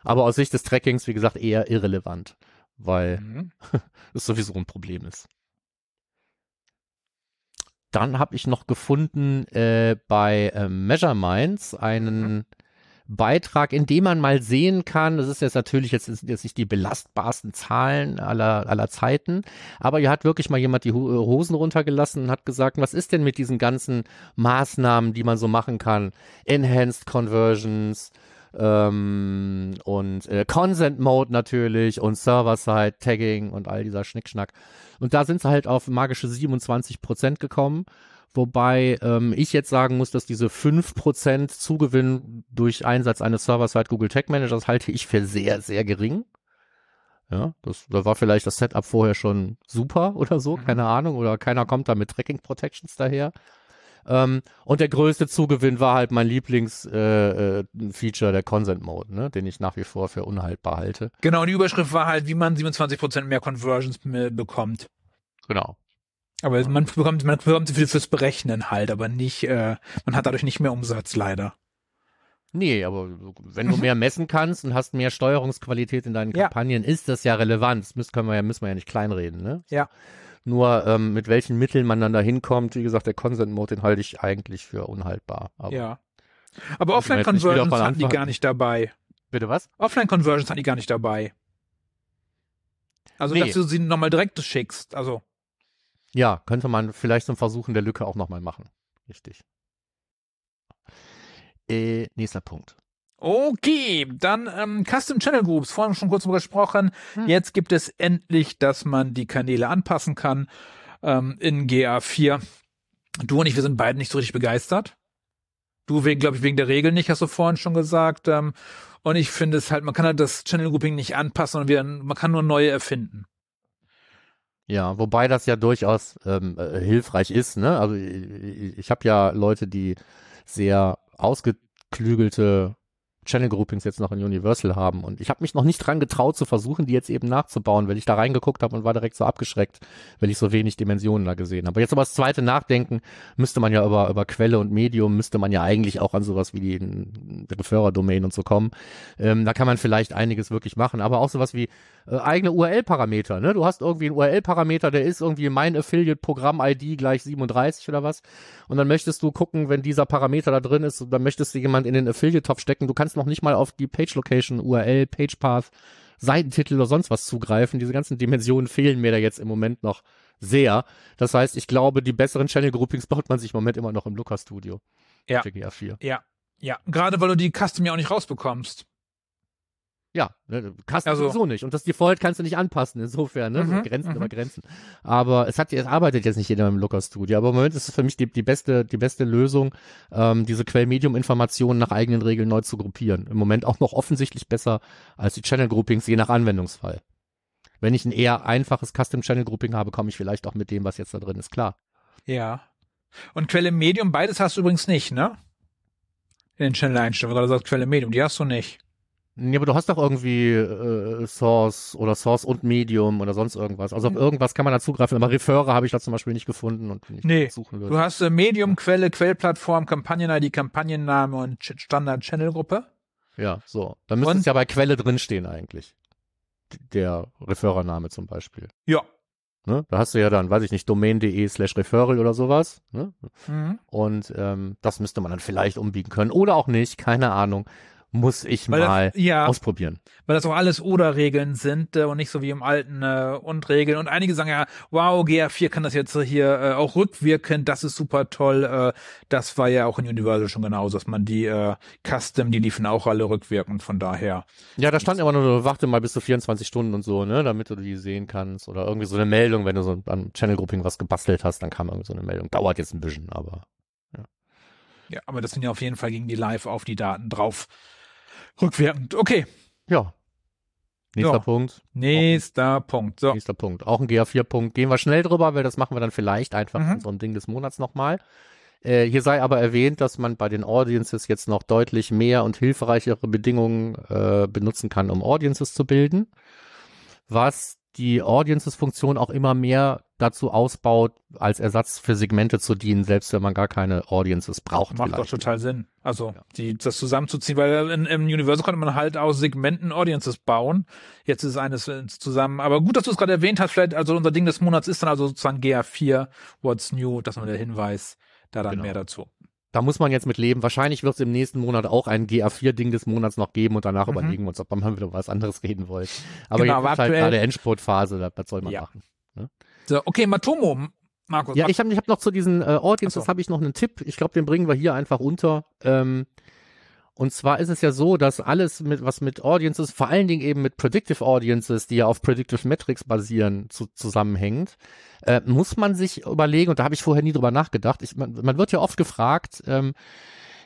Aber aus Sicht des Trackings, wie gesagt, eher irrelevant. weil Mhm. es sowieso ein Problem ist. Dann habe ich noch gefunden äh, bei äh, Measure Minds einen Beitrag, in dem man mal sehen kann, das ist jetzt natürlich jetzt, jetzt nicht die belastbarsten Zahlen aller, aller Zeiten, aber hier hat wirklich mal jemand die Ho- Hosen runtergelassen und hat gesagt, was ist denn mit diesen ganzen Maßnahmen, die man so machen kann? Enhanced Conversions, ähm, und äh, Consent Mode natürlich und Server-Side Tagging und all dieser Schnickschnack. Und da sind sie halt auf magische 27 Prozent gekommen. Wobei ähm, ich jetzt sagen muss, dass diese 5% Zugewinn durch Einsatz eines Server-Side Google Tag Managers halte ich für sehr, sehr gering. Ja, das, da war vielleicht das Setup vorher schon super oder so, Mhm. keine Ahnung, oder keiner kommt da mit Tracking Protections daher. Ähm, und der größte Zugewinn war halt mein Lieblingsfeature, äh, äh, der Consent Mode, ne, den ich nach wie vor für unhaltbar halte. Genau, und die Überschrift war halt, wie man 27% mehr Conversions bekommt. Genau. Aber man bekommt, man bekommt viel fürs Berechnen halt, aber nicht, äh, man hat dadurch nicht mehr Umsatz leider. Nee, aber wenn du mehr messen kannst und hast mehr Steuerungsqualität in deinen Ja. Kampagnen, ist das ja relevant. Das müssen, können wir ja, müssen wir ja nicht kleinreden, ne? Ja. Nur ähm, mit welchen Mitteln man dann da hinkommt, wie gesagt, der Consent Mode, den halte ich eigentlich für unhaltbar. Aber ja. Aber Offline-Conversions hatten die gar nicht dabei. Bitte was? Offline-Conversions hatten die gar nicht dabei. Also, Nee. dass du sie nochmal direkt schickst. Also, Ja, könnte man vielleicht zum Versuchen der Lücke auch nochmal machen. Richtig. Äh, nächster Punkt. Okay, dann ähm, Custom Channel Groups, vorhin schon kurz drüber gesprochen. Hm. Jetzt gibt es endlich, dass man die Kanäle anpassen kann ähm, in GA4. Du und ich, wir sind beide nicht so richtig begeistert. Du, glaube ich, wegen der Regel nicht, hast du vorhin schon gesagt. Ähm, und ich finde es halt, man kann halt das Channel Grouping nicht anpassen und wieder, man kann nur neue erfinden. Ja, wobei das ja durchaus ähm, äh, hilfreich ist. Ne? Also ich, ich habe ja Leute, die sehr ausgeklügelte Channel Groupings jetzt noch in Universal haben und ich habe mich noch nicht dran getraut zu versuchen, die jetzt eben nachzubauen, weil ich da reingeguckt habe und war direkt so abgeschreckt, weil ich so wenig Dimensionen da gesehen habe. Aber jetzt aber das zweite Nachdenken müsste man ja über über Quelle und Medium müsste man ja eigentlich auch an sowas wie die, Referrer-Domain und so kommen. Ähm, da kann man vielleicht einiges wirklich machen, aber auch sowas wie äh, eigene URL-Parameter. Ne? Du hast irgendwie einen URL-Parameter, der ist irgendwie mein Affiliate-Programm-ID gleich 37 oder was. Und dann möchtest du gucken, wenn dieser Parameter da drin ist, dann möchtest du jemand in den Affiliate-Topf stecken. Du kannst noch nicht mal auf die Page-Location, URL, Page-Path, Seitentitel oder sonst was zugreifen. Diese ganzen Dimensionen fehlen mir da jetzt im Moment noch sehr. Das heißt, ich glaube, die besseren Channel-Groupings baut man sich im Moment immer noch im Looker Studio. Ja. Für GA4. Ja, ja. Gerade weil du die Custom ja auch nicht rausbekommst. Ja, ne, kannst du Also- sowieso nicht. Und das Default kannst du nicht anpassen, insofern, ne? Mhm, so Grenzen mhm. über Grenzen. Aber es hat, es arbeitet jetzt nicht jeder im Looker Studio. Aber im Moment ist es für mich die, die beste, die beste Lösung, ähm, diese Quellmedium-Informationen nach eigenen Regeln neu zu gruppieren. Im Moment auch noch offensichtlich besser als die Channel Groupings, je nach Anwendungsfall. Wenn ich ein eher einfaches Custom Channel Grouping habe, komme ich vielleicht auch mit dem, was jetzt da drin ist, klar. Ja. Und Quelle Medium, beides hast du übrigens nicht, ne? In den Channel-Einstellungen, weil du sagst Quelle Medium, die hast du nicht. Nee, aber du hast doch irgendwie äh, Source oder Source und Medium oder sonst irgendwas. Also auf Mhm. irgendwas kann man da zugreifen, aber Referrer habe ich da zum Beispiel nicht gefunden und nicht Nee, suchen würde. Du hast äh, Medium, Quelle, Quellplattform, Kampagnen-ID, Kampagnenname und Ch- Standard-Channel-Gruppe. Ja, so. Dann müsste es ja bei Quelle drinstehen eigentlich. Der Referrername zum Beispiel. Ja. Ne? Da hast du ja dann, weiß ich nicht, domain.de slash referral oder sowas. Ne? Mhm. Und ähm, das müsste man dann vielleicht umbiegen können. Oder auch nicht, keine Ahnung. Muss ich Weil mal das, ja, ausprobieren. weil das auch alles Oder-Regeln sind äh, und nicht so wie im alten äh, Und-Regeln. Und einige sagen ja, wow, GA4 kann das jetzt hier äh, auch rückwirken, das ist super toll. Äh, das war ja auch in Universal schon genauso, dass man die äh, Custom, die liefen auch alle rückwirkend, von daher. Ja, da stand immer nur, warte mal bis zu 24 Stunden und so, ne, damit du die sehen kannst. Oder irgendwie so eine Meldung, wenn du so am Channel Grouping was gebastelt hast, dann kam irgendwie so eine Meldung. Dauert jetzt ein bisschen, aber. Ja, aber das sind ja auf jeden Fall gegen die Live auf die Daten drauf. Rückwirkend. Okay, Ja. Nächster Ja. Punkt. nächster Punkt. So. Nächster Punkt. Auch ein GA4-Punkt. Gehen wir schnell drüber, weil das machen wir dann vielleicht einfach Mhm. in so einem Ding des Monats nochmal. Äh, hier sei aber erwähnt, dass man bei den Audiences jetzt noch deutlich mehr und hilfreichere Bedingungen äh, benutzen kann, um Audiences zu bilden. Was die Audiences-Funktion auch immer mehr dazu ausbaut, als Ersatz für Segmente zu dienen, selbst wenn man gar keine Audiences braucht. Macht vielleicht. doch total Sinn. Also ja. die, das zusammenzuziehen, weil in, im Universal konnte man halt aus Segmenten Audiences bauen. Jetzt ist eines zusammen. Aber gut, dass du es gerade erwähnt hast. Vielleicht, also unser Ding des Monats ist dann also sozusagen GA4, What's New, das ist der Hinweis. Da dann genau. mehr dazu. Da muss man jetzt mit leben. Wahrscheinlich wird es im nächsten Monat auch ein GA4-Ding des Monats noch geben und danach mhm. überlegen wir uns, ob man wieder was anderes reden wollt. Aber genau, jetzt ist halt gerade Endspurtphase, was soll man ja. machen? Ne? So, okay, Matomo, Markus. Ja, ich habe ich hab noch zu diesen äh, Audiences so. habe ich noch einen Tipp. Ich glaube, den bringen wir hier einfach unter. Ähm, und zwar ist es ja so, dass alles mit was mit Audiences, vor allen Dingen eben mit Predictive Audiences, die ja auf Predictive Metrics basieren, zu, zusammenhängt, äh, muss man sich überlegen, und da habe ich vorher nie drüber nachgedacht, ich, man, man wird ja oft gefragt, ähm,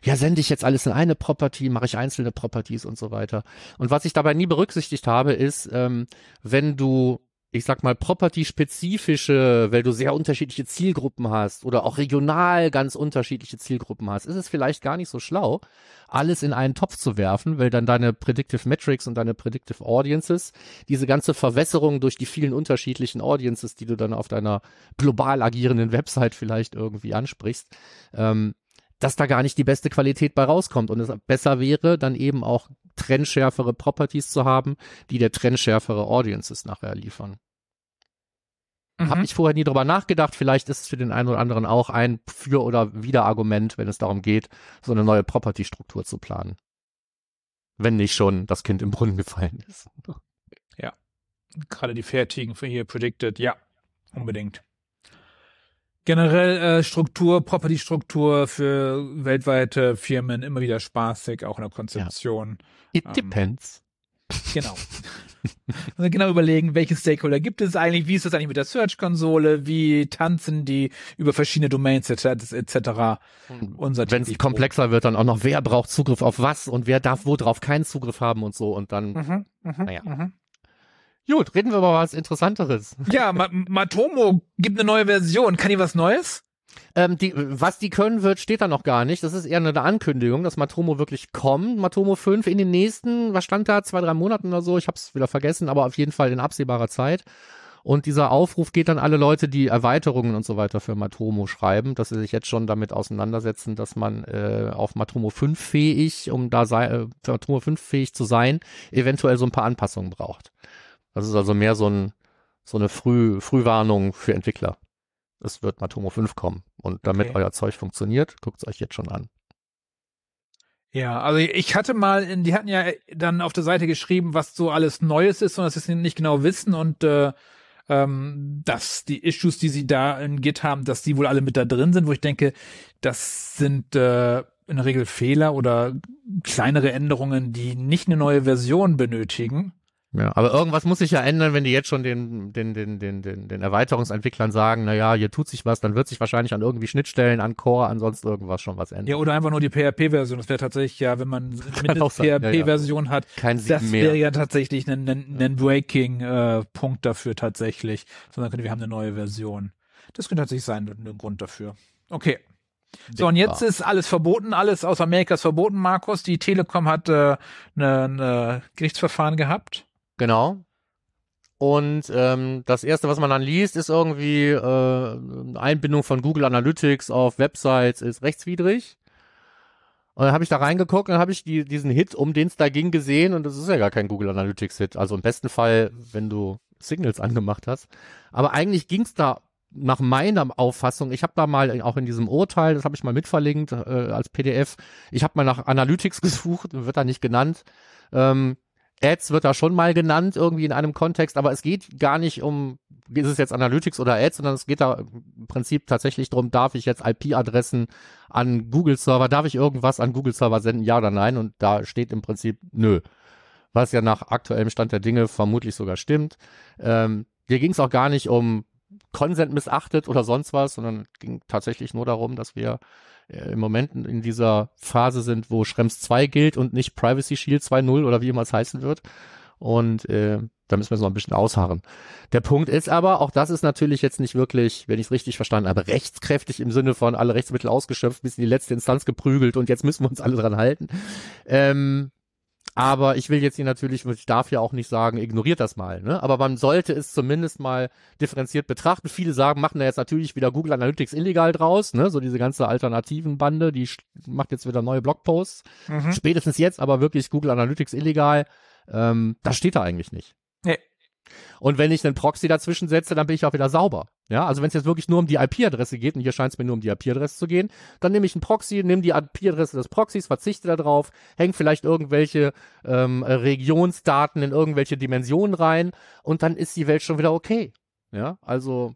ja, sende ich jetzt alles in eine Property, mache ich einzelne Properties und so weiter. Und was ich dabei nie berücksichtigt habe, ist, ähm, wenn du ich sag mal, property-spezifische, weil du sehr unterschiedliche Zielgruppen hast oder auch regional ganz unterschiedliche Zielgruppen hast, ist es vielleicht gar nicht so schlau, alles in einen Topf zu werfen, weil dann deine Predictive Metrics und deine Predictive Audiences, diese ganze Verwässerung durch die vielen unterschiedlichen Audiences, die du dann auf deiner global agierenden Website vielleicht irgendwie ansprichst, ähm, dass da gar nicht die beste Qualität bei rauskommt und es besser wäre, dann eben auch trendschärfere Properties zu haben, die der trendschärfere Audiences nachher liefern. Mhm. Habe ich vorher nie drüber nachgedacht. Vielleicht ist es für den einen oder anderen auch ein Für- oder Wider-Argument, wenn es darum geht, so eine neue Property-Struktur zu planen. Wenn nicht schon das Kind im Brunnen gefallen ist. Ja. Gerade die fertigen für hier predicted. Ja, unbedingt. Generell äh, Struktur, Property-Struktur für weltweite Firmen immer wieder spaßig, auch in der Konzeption. Ja. It ähm, depends. Genau. Und genau überlegen, welche Stakeholder gibt es eigentlich, wie ist das eigentlich mit der Search-Konsole, wie tanzen die über verschiedene Domains etc. etc. Wenn es komplexer wird, dann auch noch, wer braucht Zugriff auf was und wer darf wo drauf keinen Zugriff haben und so und dann, mhm, mh, naja. Mh. Gut, reden wir über was Interessanteres. Ja, Ma Matomo gibt eine neue Version. Kann die was Neues? Ähm, die, was die können wird, steht da noch gar nicht. Das ist eher eine Ankündigung, dass Matomo wirklich kommt. Matomo 5 in den nächsten, was stand da, zwei, drei Monaten oder so. Ich habe es wieder vergessen, aber auf jeden Fall in absehbarer Zeit. Und dieser Aufruf geht an alle Leute, die Erweiterungen und so weiter für Matomo schreiben, dass sie sich jetzt schon damit auseinandersetzen, dass man äh, auf Matomo 5 fähig, um da sei, äh, für Matomo 5 fähig zu sein, eventuell so ein paar Anpassungen braucht. Das ist also mehr so, ein, so eine Früh, Frühwarnung für Entwickler. Es wird Matomo 5 kommen. Und damit okay. euer Zeug funktioniert, guckt es euch jetzt schon an. Ja, also ich hatte mal, in, die hatten ja dann auf der Seite geschrieben, was so alles Neues ist und dass sie es nicht genau wissen und äh, ähm, dass die Issues, die sie da in Git haben, dass die wohl alle mit da drin sind, wo ich denke, das sind äh, in der Regel Fehler oder kleinere Änderungen, die nicht eine neue Version benötigen. Ja, aber irgendwas muss sich ja ändern, wenn die jetzt schon den, den, den, den, den, den Erweiterungsentwicklern sagen, na ja, hier tut sich was, dann wird sich wahrscheinlich an irgendwie Schnittstellen, an Core, ansonsten irgendwas schon was ändern. Ja, oder einfach nur die PHP-Version. Das wäre tatsächlich, ja, wenn man mindestens PHP-Version ja, ja. hat, Kein das wäre ja tatsächlich ein, ein, ein Breaking-Punkt äh, dafür tatsächlich. Sondern könnte, wir haben eine neue Version. Das könnte tatsächlich sein, ein Grund dafür. Okay. So, und jetzt ist alles verboten, alles aus Amerika ist verboten, Markus. Die Telekom hat äh, eine, eine Gerichtsverfahren gehabt. Genau. Und ähm, das erste, was man dann liest, ist irgendwie äh, Einbindung von Google Analytics auf Websites ist rechtswidrig. Und dann habe ich da reingeguckt und habe ich die, diesen Hit, um den es da ging, gesehen und das ist ja gar kein Google Analytics Hit. Also im besten Fall, wenn du Signals angemacht hast. Aber eigentlich ging es da nach meiner Auffassung, ich habe da mal auch in diesem Urteil, das habe ich mal mitverlinkt äh, als PDF, ich habe mal nach Analytics gesucht, wird da nicht genannt. Ähm, Ads wird da schon mal genannt, irgendwie in einem Kontext, aber es geht gar nicht um, ist es jetzt Analytics oder Ads, sondern es geht da im Prinzip tatsächlich darum, darf ich jetzt IP-Adressen an Google-Server, darf ich irgendwas an Google-Server senden, ja oder nein? Und da steht im Prinzip nö. Was ja nach aktuellem Stand der Dinge vermutlich sogar stimmt. Ähm, hier ging es auch gar nicht um Consent missachtet oder sonst was, sondern ging tatsächlich nur darum, dass wir äh, im Moment in dieser Phase sind, wo Schrems 2 gilt und nicht Privacy Shield 2.0 oder wie immer es heißen wird. Und äh, da müssen wir so ein bisschen ausharren. Der Punkt ist aber, auch das ist natürlich jetzt nicht wirklich, wenn ich es richtig verstanden habe, rechtskräftig im Sinne von alle Rechtsmittel ausgeschöpft, bis in die letzte Instanz geprügelt und jetzt müssen wir uns alle dran halten. Ähm, Aber ich will jetzt hier natürlich, ich darf ja auch nicht sagen, ignoriert das mal, ne? Aber man sollte es zumindest mal differenziert betrachten. Viele sagen, machen da jetzt natürlich wieder Google Analytics illegal draus, ne? So diese ganze alternativen Bande, die macht jetzt wieder neue Blogposts. Mhm. Spätestens jetzt aber wirklich Google Analytics illegal. Ähm, das steht da eigentlich nicht. Nee. Und wenn ich einen Proxy dazwischen setze, dann bin ich auch wieder sauber. Ja, also wenn es jetzt wirklich nur um die IP-Adresse geht, und hier scheint es mir nur um die IP-Adresse zu gehen, dann nehme ich einen Proxy, nehme die IP-Adresse des Proxys, verzichte darauf, hänge vielleicht irgendwelche ähm, Regionsdaten in irgendwelche Dimensionen rein und dann ist die Welt schon wieder okay. Ja, also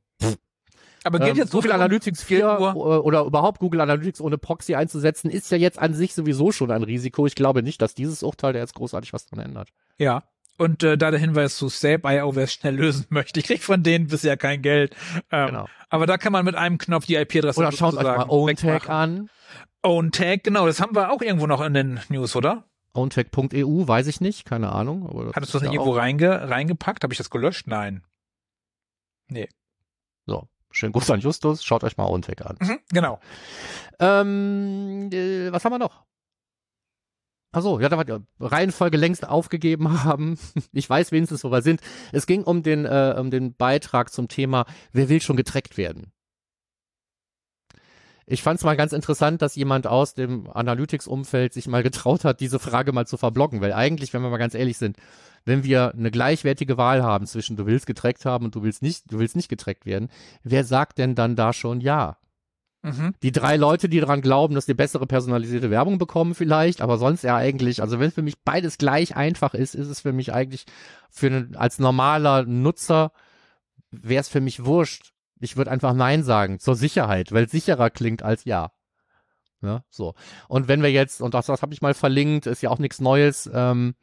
aber gilt ähm, jetzt Google Analytics 4 oder überhaupt Google Analytics ohne Proxy einzusetzen, ist ja jetzt an sich sowieso schon ein Risiko. Ich glaube nicht, dass dieses Urteil da jetzt großartig was dran ändert. Ja, und äh, da der Hinweis zu Save.io, wer es schnell lösen möchte. Ich krieg von denen bisher kein Geld. Ähm, genau. Aber da kann man mit einem Knopf die IP-Adresse Oder schaut euch mal OwnTag an. OwnTag, genau, das haben wir auch irgendwo noch in den News, oder? OwnTag.eu, weiß ich nicht, keine Ahnung. Aber Hattest du das irgendwo reinge reingepackt? Habe ich das gelöscht? Nein. Nee. So, schönen Gruß an Justus. Schaut euch mal OwnTag an. Mhm, genau. Ähm, äh, was haben wir noch? Achso, ja, da war die Reihenfolge längst aufgegeben haben. Ich weiß wenigstens, wo wir sind. Es ging um den, äh, um den Beitrag zum Thema, wer will schon getrackt werden? Ich fand es mal ganz interessant, dass jemand aus dem Analytics-Umfeld sich mal getraut hat, diese Frage mal zu verbloggen, weil eigentlich, wenn wir mal ganz ehrlich sind, wenn wir eine gleichwertige Wahl haben zwischen du willst getrackt haben und du willst nicht, du willst nicht getrackt werden, wer sagt denn dann da schon ja? Mhm. Die drei Leute, die daran glauben, dass die bessere personalisierte Werbung bekommen vielleicht, aber sonst ja eigentlich, also wenn für mich beides gleich einfach ist, ist es für mich eigentlich für einen, als normaler Nutzer wäre es für mich wurscht. Ich würde einfach Nein sagen, zur Sicherheit, weil sicherer klingt als Ja. Ja, so. Und wenn wir jetzt, und das, das habe ich mal verlinkt, ist ja auch nichts Neues, ähm,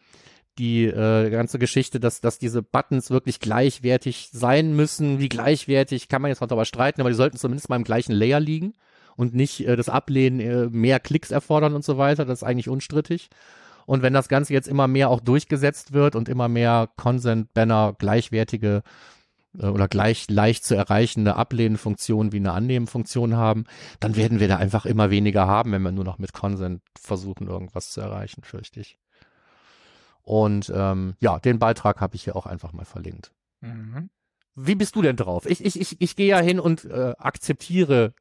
die äh, ganze Geschichte, dass, dass diese Buttons wirklich gleichwertig sein müssen. Wie gleichwertig kann man jetzt noch darüber streiten, aber die sollten zumindest mal im gleichen Layer liegen und nicht äh, das Ablehnen äh, mehr Klicks erfordern und so weiter. Das ist eigentlich unstrittig. Und wenn das Ganze jetzt immer mehr auch durchgesetzt wird und immer mehr Consent-Banner gleichwertige äh, oder gleich leicht zu erreichende Ablehnfunktionen wie eine Annehmenfunktion haben, dann werden wir da einfach immer weniger haben, wenn wir nur noch mit Consent versuchen, irgendwas zu erreichen, fürchte ich. Und ähm, ja, den Beitrag habe ich hier auch einfach mal verlinkt. Mhm. Wie bist du denn drauf? Ich, ich, ich, ich gehe ja hin und äh, akzeptiere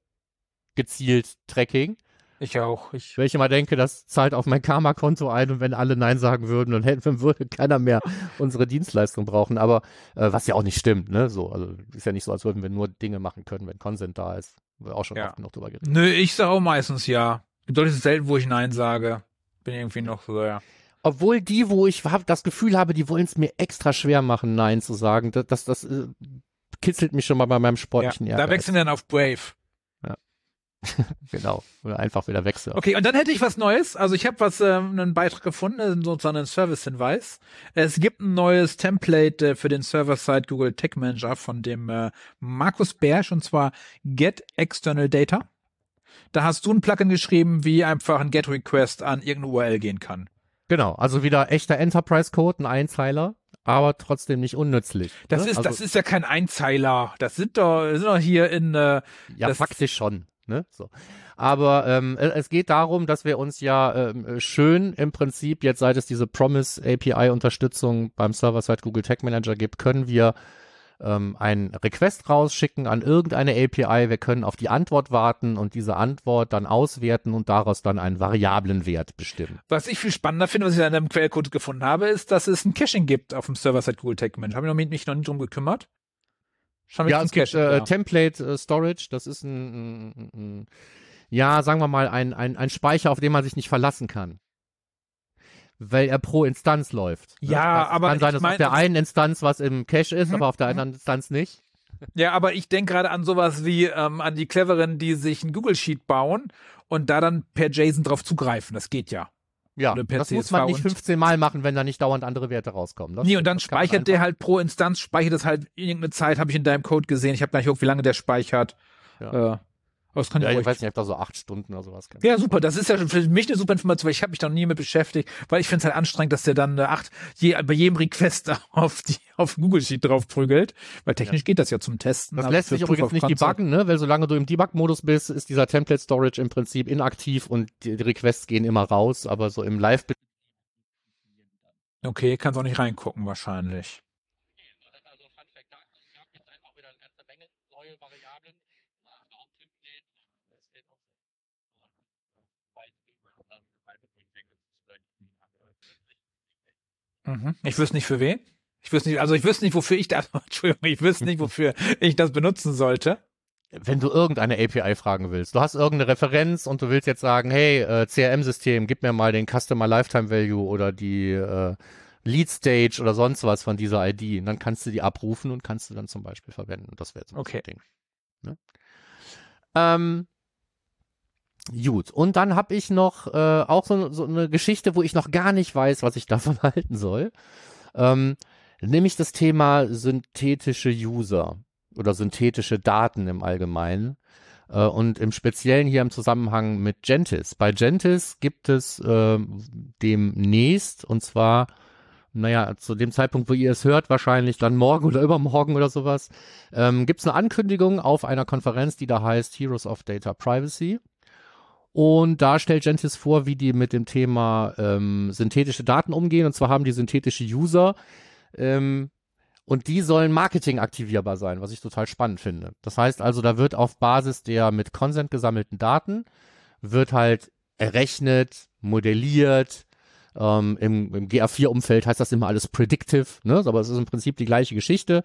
gezielt Tracking. Ich auch. Ich Weil ich immer denke, das zahlt auf mein Karma-Konto ein und wenn alle Nein sagen würden, dann hätten, würde keiner mehr unsere Dienstleistung brauchen. Aber äh, was ja auch nicht stimmt, ne? So, also ist ja nicht so, als würden wir nur Dinge machen können, wenn Consent da ist. Wir auch schon ja. oft genug drüber geredet. Nö, ich sage auch meistens ja. Bedeutet es selten, wo ich Nein sage. Bin irgendwie noch so, ja. Obwohl die, wo ich hab, das Gefühl habe, die wollen es mir extra schwer machen, Nein zu sagen. Das, das, das äh, kitzelt mich schon mal bei meinem sportlichen ja, Da wechseln dann auf Brave. Ja. genau. Oder einfach wieder wechseln. Okay, und dann hätte ich was Neues. Also ich habe was, ähm, einen Beitrag gefunden, sozusagen einen Service-Hinweis. Es gibt ein neues Template äh, für den Server-Side Google Tech Manager von dem äh, Markus Bersch und zwar Get External Data. Da hast du ein Plugin geschrieben, wie einfach ein Get Request an irgendeine URL gehen kann. Genau, also wieder echter Enterprise-Code, ein Einzeiler, aber trotzdem nicht unnützlich. Das ne? ist, also, das ist ja kein Einzeiler. Das sind doch, sind doch hier in. Äh, ja, faktisch schon. Ne? So. Aber ähm, es geht darum, dass wir uns ja ähm, schön im Prinzip jetzt, seit es diese Promise API-Unterstützung beim Server-Side Google Tag Manager gibt, können wir ähm, einen Request rausschicken an irgendeine API. Wir können auf die Antwort warten und diese Antwort dann auswerten und daraus dann einen variablen Wert bestimmen. Was ich viel spannender finde, was ich in einem Quellcode gefunden habe, ist, dass es ein Caching gibt auf dem Server-Side Google Tag Manager. Habe ich mich noch nie drum gekümmert. Schauen wir ja, es gibt äh, ja. Template äh, Storage. Das ist ein, ein, ein, ja, sagen wir mal, ein, ein, ein Speicher, auf den man sich nicht verlassen kann weil er pro Instanz läuft. Ne? Ja, das aber kann sein, dass mein, auf der einen Instanz was im Cache ist, mhm. aber auf der anderen Instanz nicht. Ja, aber ich denke gerade an sowas wie ähm, an die Cleveren, die sich ein Google Sheet bauen und da dann per JSON drauf zugreifen. Das geht ja. Ja, das CSV muss man nicht 15 Mal machen, wenn da nicht dauernd andere Werte rauskommen. Das, nee, und dann speichert der halt pro Instanz, speichert das halt irgendeine Zeit, habe ich in deinem Code gesehen. Ich habe gar nicht geguckt, wie lange der speichert. Ja. Äh, aber das kann ja, ich, ich weiß nicht, ich habe da so acht Stunden oder sowas. Ja, super. Das ist ja für mich eine super Information, weil ich habe mich da noch nie mit beschäftigt, weil ich finde es halt anstrengend, dass der dann äh, acht je, bei jedem Request auf die auf Google Sheet drauf prügelt, weil technisch ja. geht das ja zum Testen. Das lässt sich übrigens nicht debuggen, ne? Weil solange du im Debug-Modus bist, ist dieser Template Storage im Prinzip inaktiv und die, die Requests gehen immer raus, aber so im Live Okay, kannst auch nicht reingucken wahrscheinlich. Also Fun Fact, da gibt es einfach wieder eine ganze Menge neue Variablen. Mhm. Ich wüsste nicht für wen. Ich wüsste nicht, also ich wüsste nicht, wofür ich das, Entschuldigung, ich wüsste nicht, wofür ich das benutzen sollte. Wenn du irgendeine API fragen willst, du hast irgendeine Referenz und du willst jetzt sagen, hey, äh, CRM-System, gib mir mal den Customer Lifetime Value oder die äh, Lead Stage oder sonst was von dieser ID, und dann kannst du die abrufen und kannst du dann zum Beispiel verwenden. Das wäre so okay. ein Ding. Ne? Ähm, Gut, und dann habe ich noch äh, auch so, so eine Geschichte, wo ich noch gar nicht weiß, was ich davon halten soll. Ähm, nämlich das Thema synthetische User oder synthetische Daten im Allgemeinen. Äh, und im Speziellen hier im Zusammenhang mit Gentis. Bei Gentis gibt es äh, demnächst, und zwar, naja, zu dem Zeitpunkt, wo ihr es hört, wahrscheinlich dann morgen oder übermorgen oder sowas, ähm, gibt es eine Ankündigung auf einer Konferenz, die da heißt Heroes of Data Privacy. Und da stellt Gentis vor, wie die mit dem Thema ähm, synthetische Daten umgehen. Und zwar haben die synthetische User ähm, und die sollen Marketing aktivierbar sein, was ich total spannend finde. Das heißt also, da wird auf Basis der mit Consent gesammelten Daten wird halt errechnet, modelliert. Ähm, Im, im GA4-Umfeld heißt das immer alles predictive, ne? aber es ist im Prinzip die gleiche Geschichte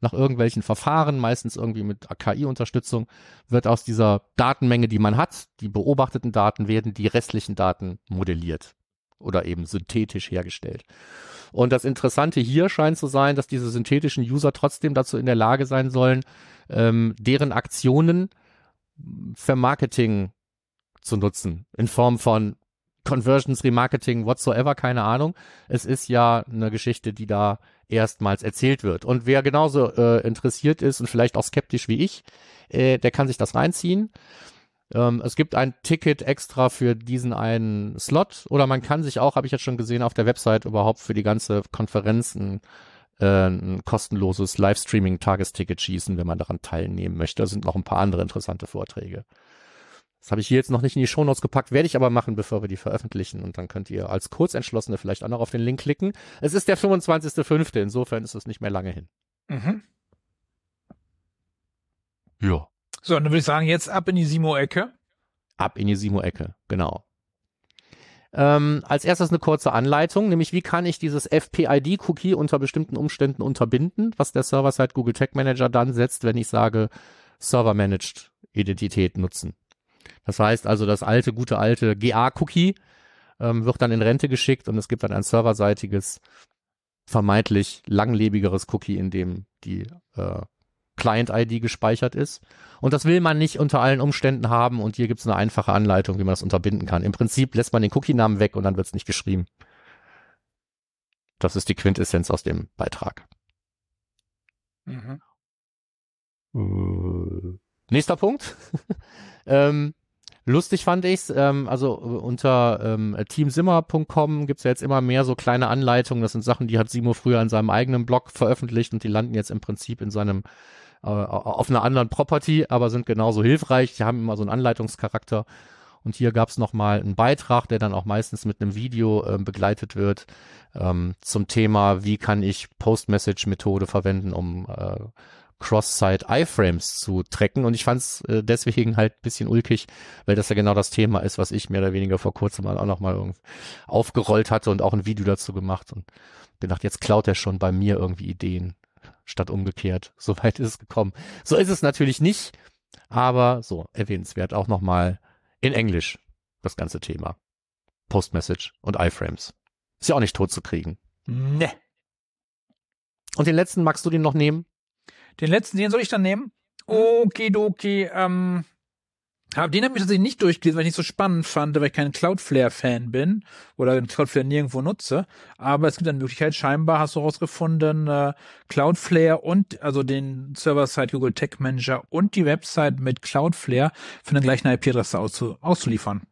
nach irgendwelchen Verfahren, meistens irgendwie mit KI-Unterstützung, wird aus dieser Datenmenge, die man hat, die beobachteten Daten, werden die restlichen Daten modelliert oder eben synthetisch hergestellt. Und das Interessante hier scheint zu sein, dass diese synthetischen User trotzdem dazu in der Lage sein sollen, ähm, deren Aktionen für Marketing zu nutzen, in Form von Conversions, Remarketing, whatsoever, keine Ahnung. Es ist ja eine Geschichte, die da erstmals erzählt wird. Und wer genauso äh, interessiert ist und vielleicht auch skeptisch wie ich, äh, der kann sich das reinziehen. Ähm, es gibt ein Ticket extra für diesen einen Slot oder man kann sich auch, habe ich jetzt schon gesehen, auf der Website überhaupt für die ganze Konferenz ein, äh, ein kostenloses Livestreaming-Tagesticket schießen, wenn man daran teilnehmen möchte. Da sind noch ein paar andere interessante Vorträge. Das habe ich hier jetzt noch nicht in die Shownotes gepackt, werde ich aber machen, bevor wir die veröffentlichen. Und dann könnt ihr als Kurzentschlossene vielleicht auch noch auf den Link klicken. Es ist der 25.05., insofern ist es nicht mehr lange hin. Mhm. Ja. So, dann würde ich sagen, jetzt ab in die Simo-Ecke. Ab in die Simo-Ecke, genau. Ähm, als erstes eine kurze Anleitung, nämlich wie kann ich dieses FPID-Cookie unter bestimmten Umständen unterbinden, was der Server-Side Google Tag Manager dann setzt, wenn ich sage Server-Managed Identität nutzen. Das heißt also, das alte, gute alte GA-Cookie ähm, wird dann in Rente geschickt und es gibt dann ein serverseitiges, vermeintlich langlebigeres Cookie, in dem die äh, Client-ID gespeichert ist. Und das will man nicht unter allen Umständen haben und hier gibt es eine einfache Anleitung, wie man das unterbinden kann. Im Prinzip lässt man den Cookie-Namen weg und dann wird es nicht geschrieben. Das ist die Quintessenz aus dem Beitrag. Mhm. Äh, nächster Punkt. ähm, Lustig fand ich's. Ähm, also äh, unter ähm, teamsimmer.com gibt's ja jetzt immer mehr so kleine Anleitungen. Das sind Sachen, die hat Simo früher in seinem eigenen Blog veröffentlicht und die landen jetzt im Prinzip in seinem äh, auf einer anderen Property, aber sind genauso hilfreich. Die haben immer so einen Anleitungscharakter. Und hier gab's es nochmal einen Beitrag, der dann auch meistens mit einem Video äh, begleitet wird ähm, zum Thema, wie kann ich Post-Message-Methode verwenden, um äh, Cross-Site-Iframes zu tracken. Und ich fand es äh, deswegen halt ein bisschen ulkig, weil das ja genau das Thema ist, was ich mehr oder weniger vor kurzem mal auch nochmal aufgerollt hatte und auch ein Video dazu gemacht. Und gedacht, jetzt klaut er schon bei mir irgendwie Ideen, statt umgekehrt. Soweit ist es gekommen. So ist es natürlich nicht, aber so erwähnenswert auch nochmal in Englisch das ganze Thema. Postmessage und Iframes. Ist ja auch nicht tot zu kriegen. Ne. Und den letzten magst du den noch nehmen? Den letzten, den soll ich dann nehmen? Okidoki, ähm, hab, den habe ich tatsächlich nicht durchgelesen, weil ich nicht so spannend fand, weil ich kein Cloudflare-Fan bin oder Cloudflare nirgendwo nutze. Aber es gibt eine Möglichkeit, scheinbar hast du herausgefunden, äh, Cloudflare und also den Server-Side Google Tech Manager und die Website mit Cloudflare von der gleichen IP-Adresse auszu auszuliefern.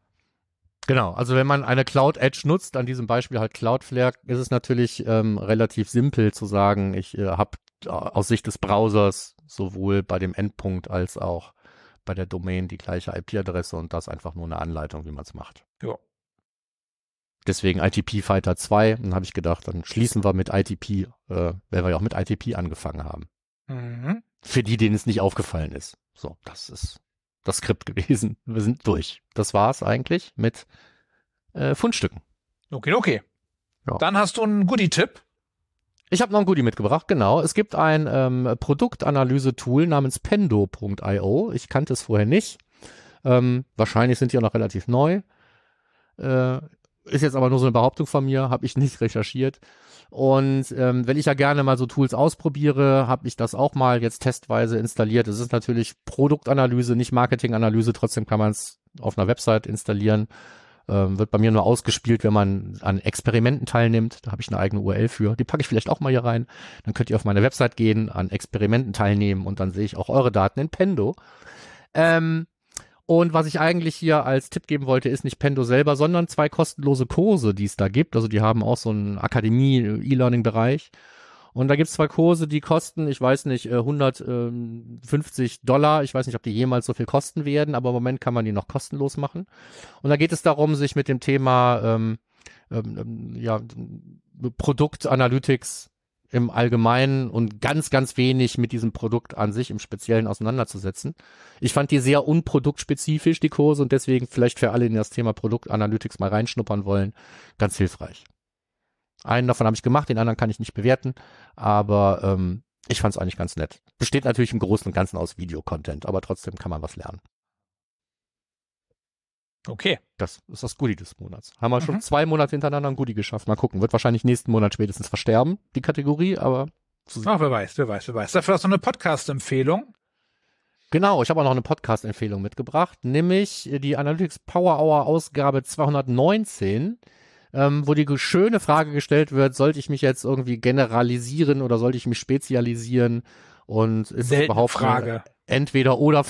Genau, also wenn man eine Cloud Edge nutzt, an diesem Beispiel halt Cloudflare, ist es natürlich ähm, relativ simpel zu sagen, ich äh, habe aus Sicht des Browsers sowohl bei dem Endpunkt als auch bei der Domain die gleiche IP-Adresse und das einfach nur eine Anleitung, wie man es macht. Ja. deswegen ITP Fighter 2. Dann habe ich gedacht, dann schließen wir mit ITP, äh, weil wir ja auch mit ITP angefangen haben. Mhm. Für die, denen es nicht aufgefallen ist. So, das ist das Skript gewesen. Wir sind durch. Das war's eigentlich mit äh, Fundstücken. Okay, okay. Ja. Dann hast du einen Goodie-Tipp. Ich habe noch ein Goodie mitgebracht, genau. Es gibt ein ähm, Produktanalyse-Tool namens pendo.io. Ich kannte es vorher nicht. Ähm, wahrscheinlich sind die auch noch relativ neu. Äh, ist jetzt aber nur so eine Behauptung von mir, habe ich nicht recherchiert. Und ähm, wenn ich ja gerne mal so Tools ausprobiere, habe ich das auch mal jetzt testweise installiert. Es ist natürlich Produktanalyse, nicht Marketinganalyse. Trotzdem kann man es auf einer Website installieren. Ähm, wird bei mir nur ausgespielt, wenn man an Experimenten teilnimmt. Da habe ich eine eigene URL für. Die packe ich vielleicht auch mal hier rein. Dann könnt ihr auf meine Website gehen, an Experimenten teilnehmen und dann sehe ich auch eure Daten in Pendo. Ähm, und was ich eigentlich hier als Tipp geben wollte, ist nicht Pendo selber, sondern zwei kostenlose Kurse, die es da gibt. Also die haben auch so einen Akademie-E-Learning-Bereich. Und da gibt's zwei Kurse, die kosten, ich weiß nicht, 150 Dollar. Ich weiß nicht, ob die jemals so viel kosten werden, aber im Moment kann man die noch kostenlos machen. Und da geht es darum, sich mit dem Thema ähm, ähm, ja, Produktanalytics im Allgemeinen und ganz, ganz wenig mit diesem Produkt an sich im Speziellen auseinanderzusetzen. Ich fand die sehr unproduktspezifisch, die Kurse, und deswegen vielleicht für alle, die das Thema Produktanalytics mal reinschnuppern wollen, ganz hilfreich. Einen davon habe ich gemacht, den anderen kann ich nicht bewerten, aber ähm, ich fand es eigentlich ganz nett. Besteht natürlich im Großen und Ganzen aus Videocontent, aber trotzdem kann man was lernen. Okay. Das ist das Goodie des Monats. Haben wir schon Mhm. zwei Monate hintereinander ein Goodie geschafft. Mal gucken. Wird wahrscheinlich nächsten Monat spätestens versterben, die Kategorie, aber Ach, wer weiß, wer weiß, wer weiß. Dafür hast du eine Podcast-Empfehlung. Genau, ich habe auch noch eine Podcast-Empfehlung mitgebracht, nämlich die Analytics Power Hour Ausgabe 219, ähm, wo die schöne Frage gestellt wird, sollte ich mich jetzt irgendwie generalisieren oder sollte ich mich spezialisieren? Und ist es Seltene überhaupt eine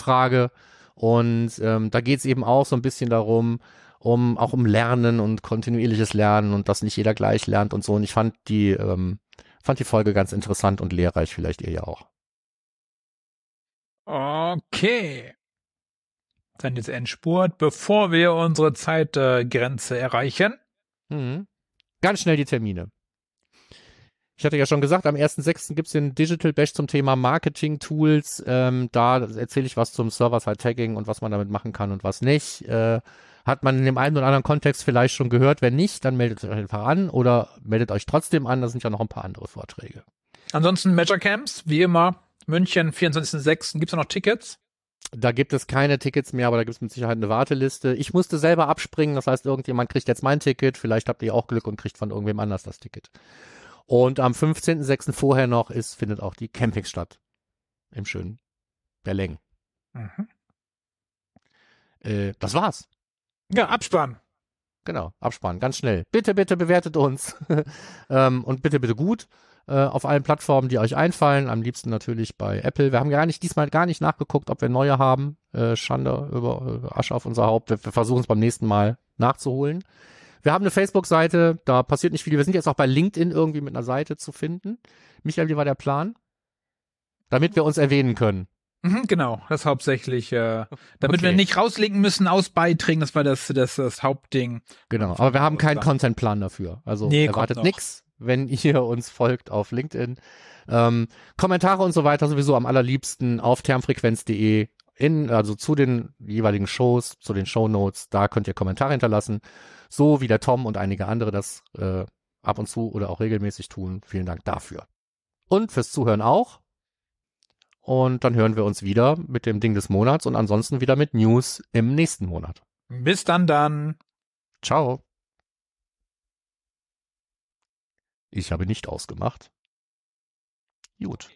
Frage. Und ähm, da geht es eben auch so ein bisschen darum, um auch um Lernen und kontinuierliches Lernen und dass nicht jeder gleich lernt und so. Und ich fand die, ähm, fand die Folge ganz interessant und lehrreich, vielleicht ihr ja auch. Okay. Dann jetzt Endspurt, bevor wir unsere Zeitgrenze erreichen. Mhm. Ganz schnell die Termine. Ich hatte ja schon gesagt, am 1.6. gibt's den Digital Bash zum Thema Marketing-Tools. Ähm, da erzähle ich was zum Server-Side-Tagging und was man damit machen kann und was nicht. Äh, hat man in dem einen oder anderen Kontext vielleicht schon gehört. Wenn nicht, dann meldet euch einfach an oder meldet euch trotzdem an. Da sind ja noch ein paar andere Vorträge. Ansonsten Major Camps, wie immer. München, 24.06. Gibt's da noch Tickets? Da gibt es keine Tickets mehr, aber da gibt es mit Sicherheit eine Warteliste. Ich musste selber abspringen, das heißt, irgendjemand kriegt jetzt mein Ticket. Vielleicht habt ihr auch Glück und kriegt von irgendwem anders das Ticket. Und am 15.06. vorher noch ist, findet auch die Camping statt. Im schönen Berleng. Mhm. Äh, das war's. Ja, Abspann. Genau, abspannen, ganz schnell. Bitte, bitte bewertet uns. ähm, und bitte, bitte gut. Äh, auf allen Plattformen, die euch einfallen. Am liebsten natürlich bei Apple. Wir haben gar nicht, diesmal gar nicht nachgeguckt, ob wir neue haben. Äh, Schande über äh, Asche auf unser Haupt. Wir, wir versuchen es beim nächsten Mal nachzuholen. Wir haben eine Facebook-Seite, da passiert nicht viel. Wir sind jetzt auch bei LinkedIn irgendwie mit einer Seite zu finden. Michael, wie war der Plan? Damit wir uns erwähnen können. Mhm, genau, das hauptsächlich, äh, damit Okay. wir nicht rauslinken müssen aus Beiträgen, das war das, das, das Hauptding. Genau, aber wir haben keinen Contentplan dafür. Also Nee, erwartet nix, wenn ihr uns folgt auf LinkedIn. Ähm, Kommentare und so weiter sowieso am allerliebsten auf termfrequenz.de in, also zu den jeweiligen Shows, zu den Shownotes, da könnt ihr Kommentare hinterlassen. So wie der Tom und einige andere das äh, ab und zu oder auch regelmäßig tun. Vielen Dank dafür. Und fürs Zuhören auch. Und dann hören wir uns wieder mit dem Ding des Monats und ansonsten wieder mit News im nächsten Monat. Bis dann dann. Ciao. Ich habe nicht ausgemacht. Gut.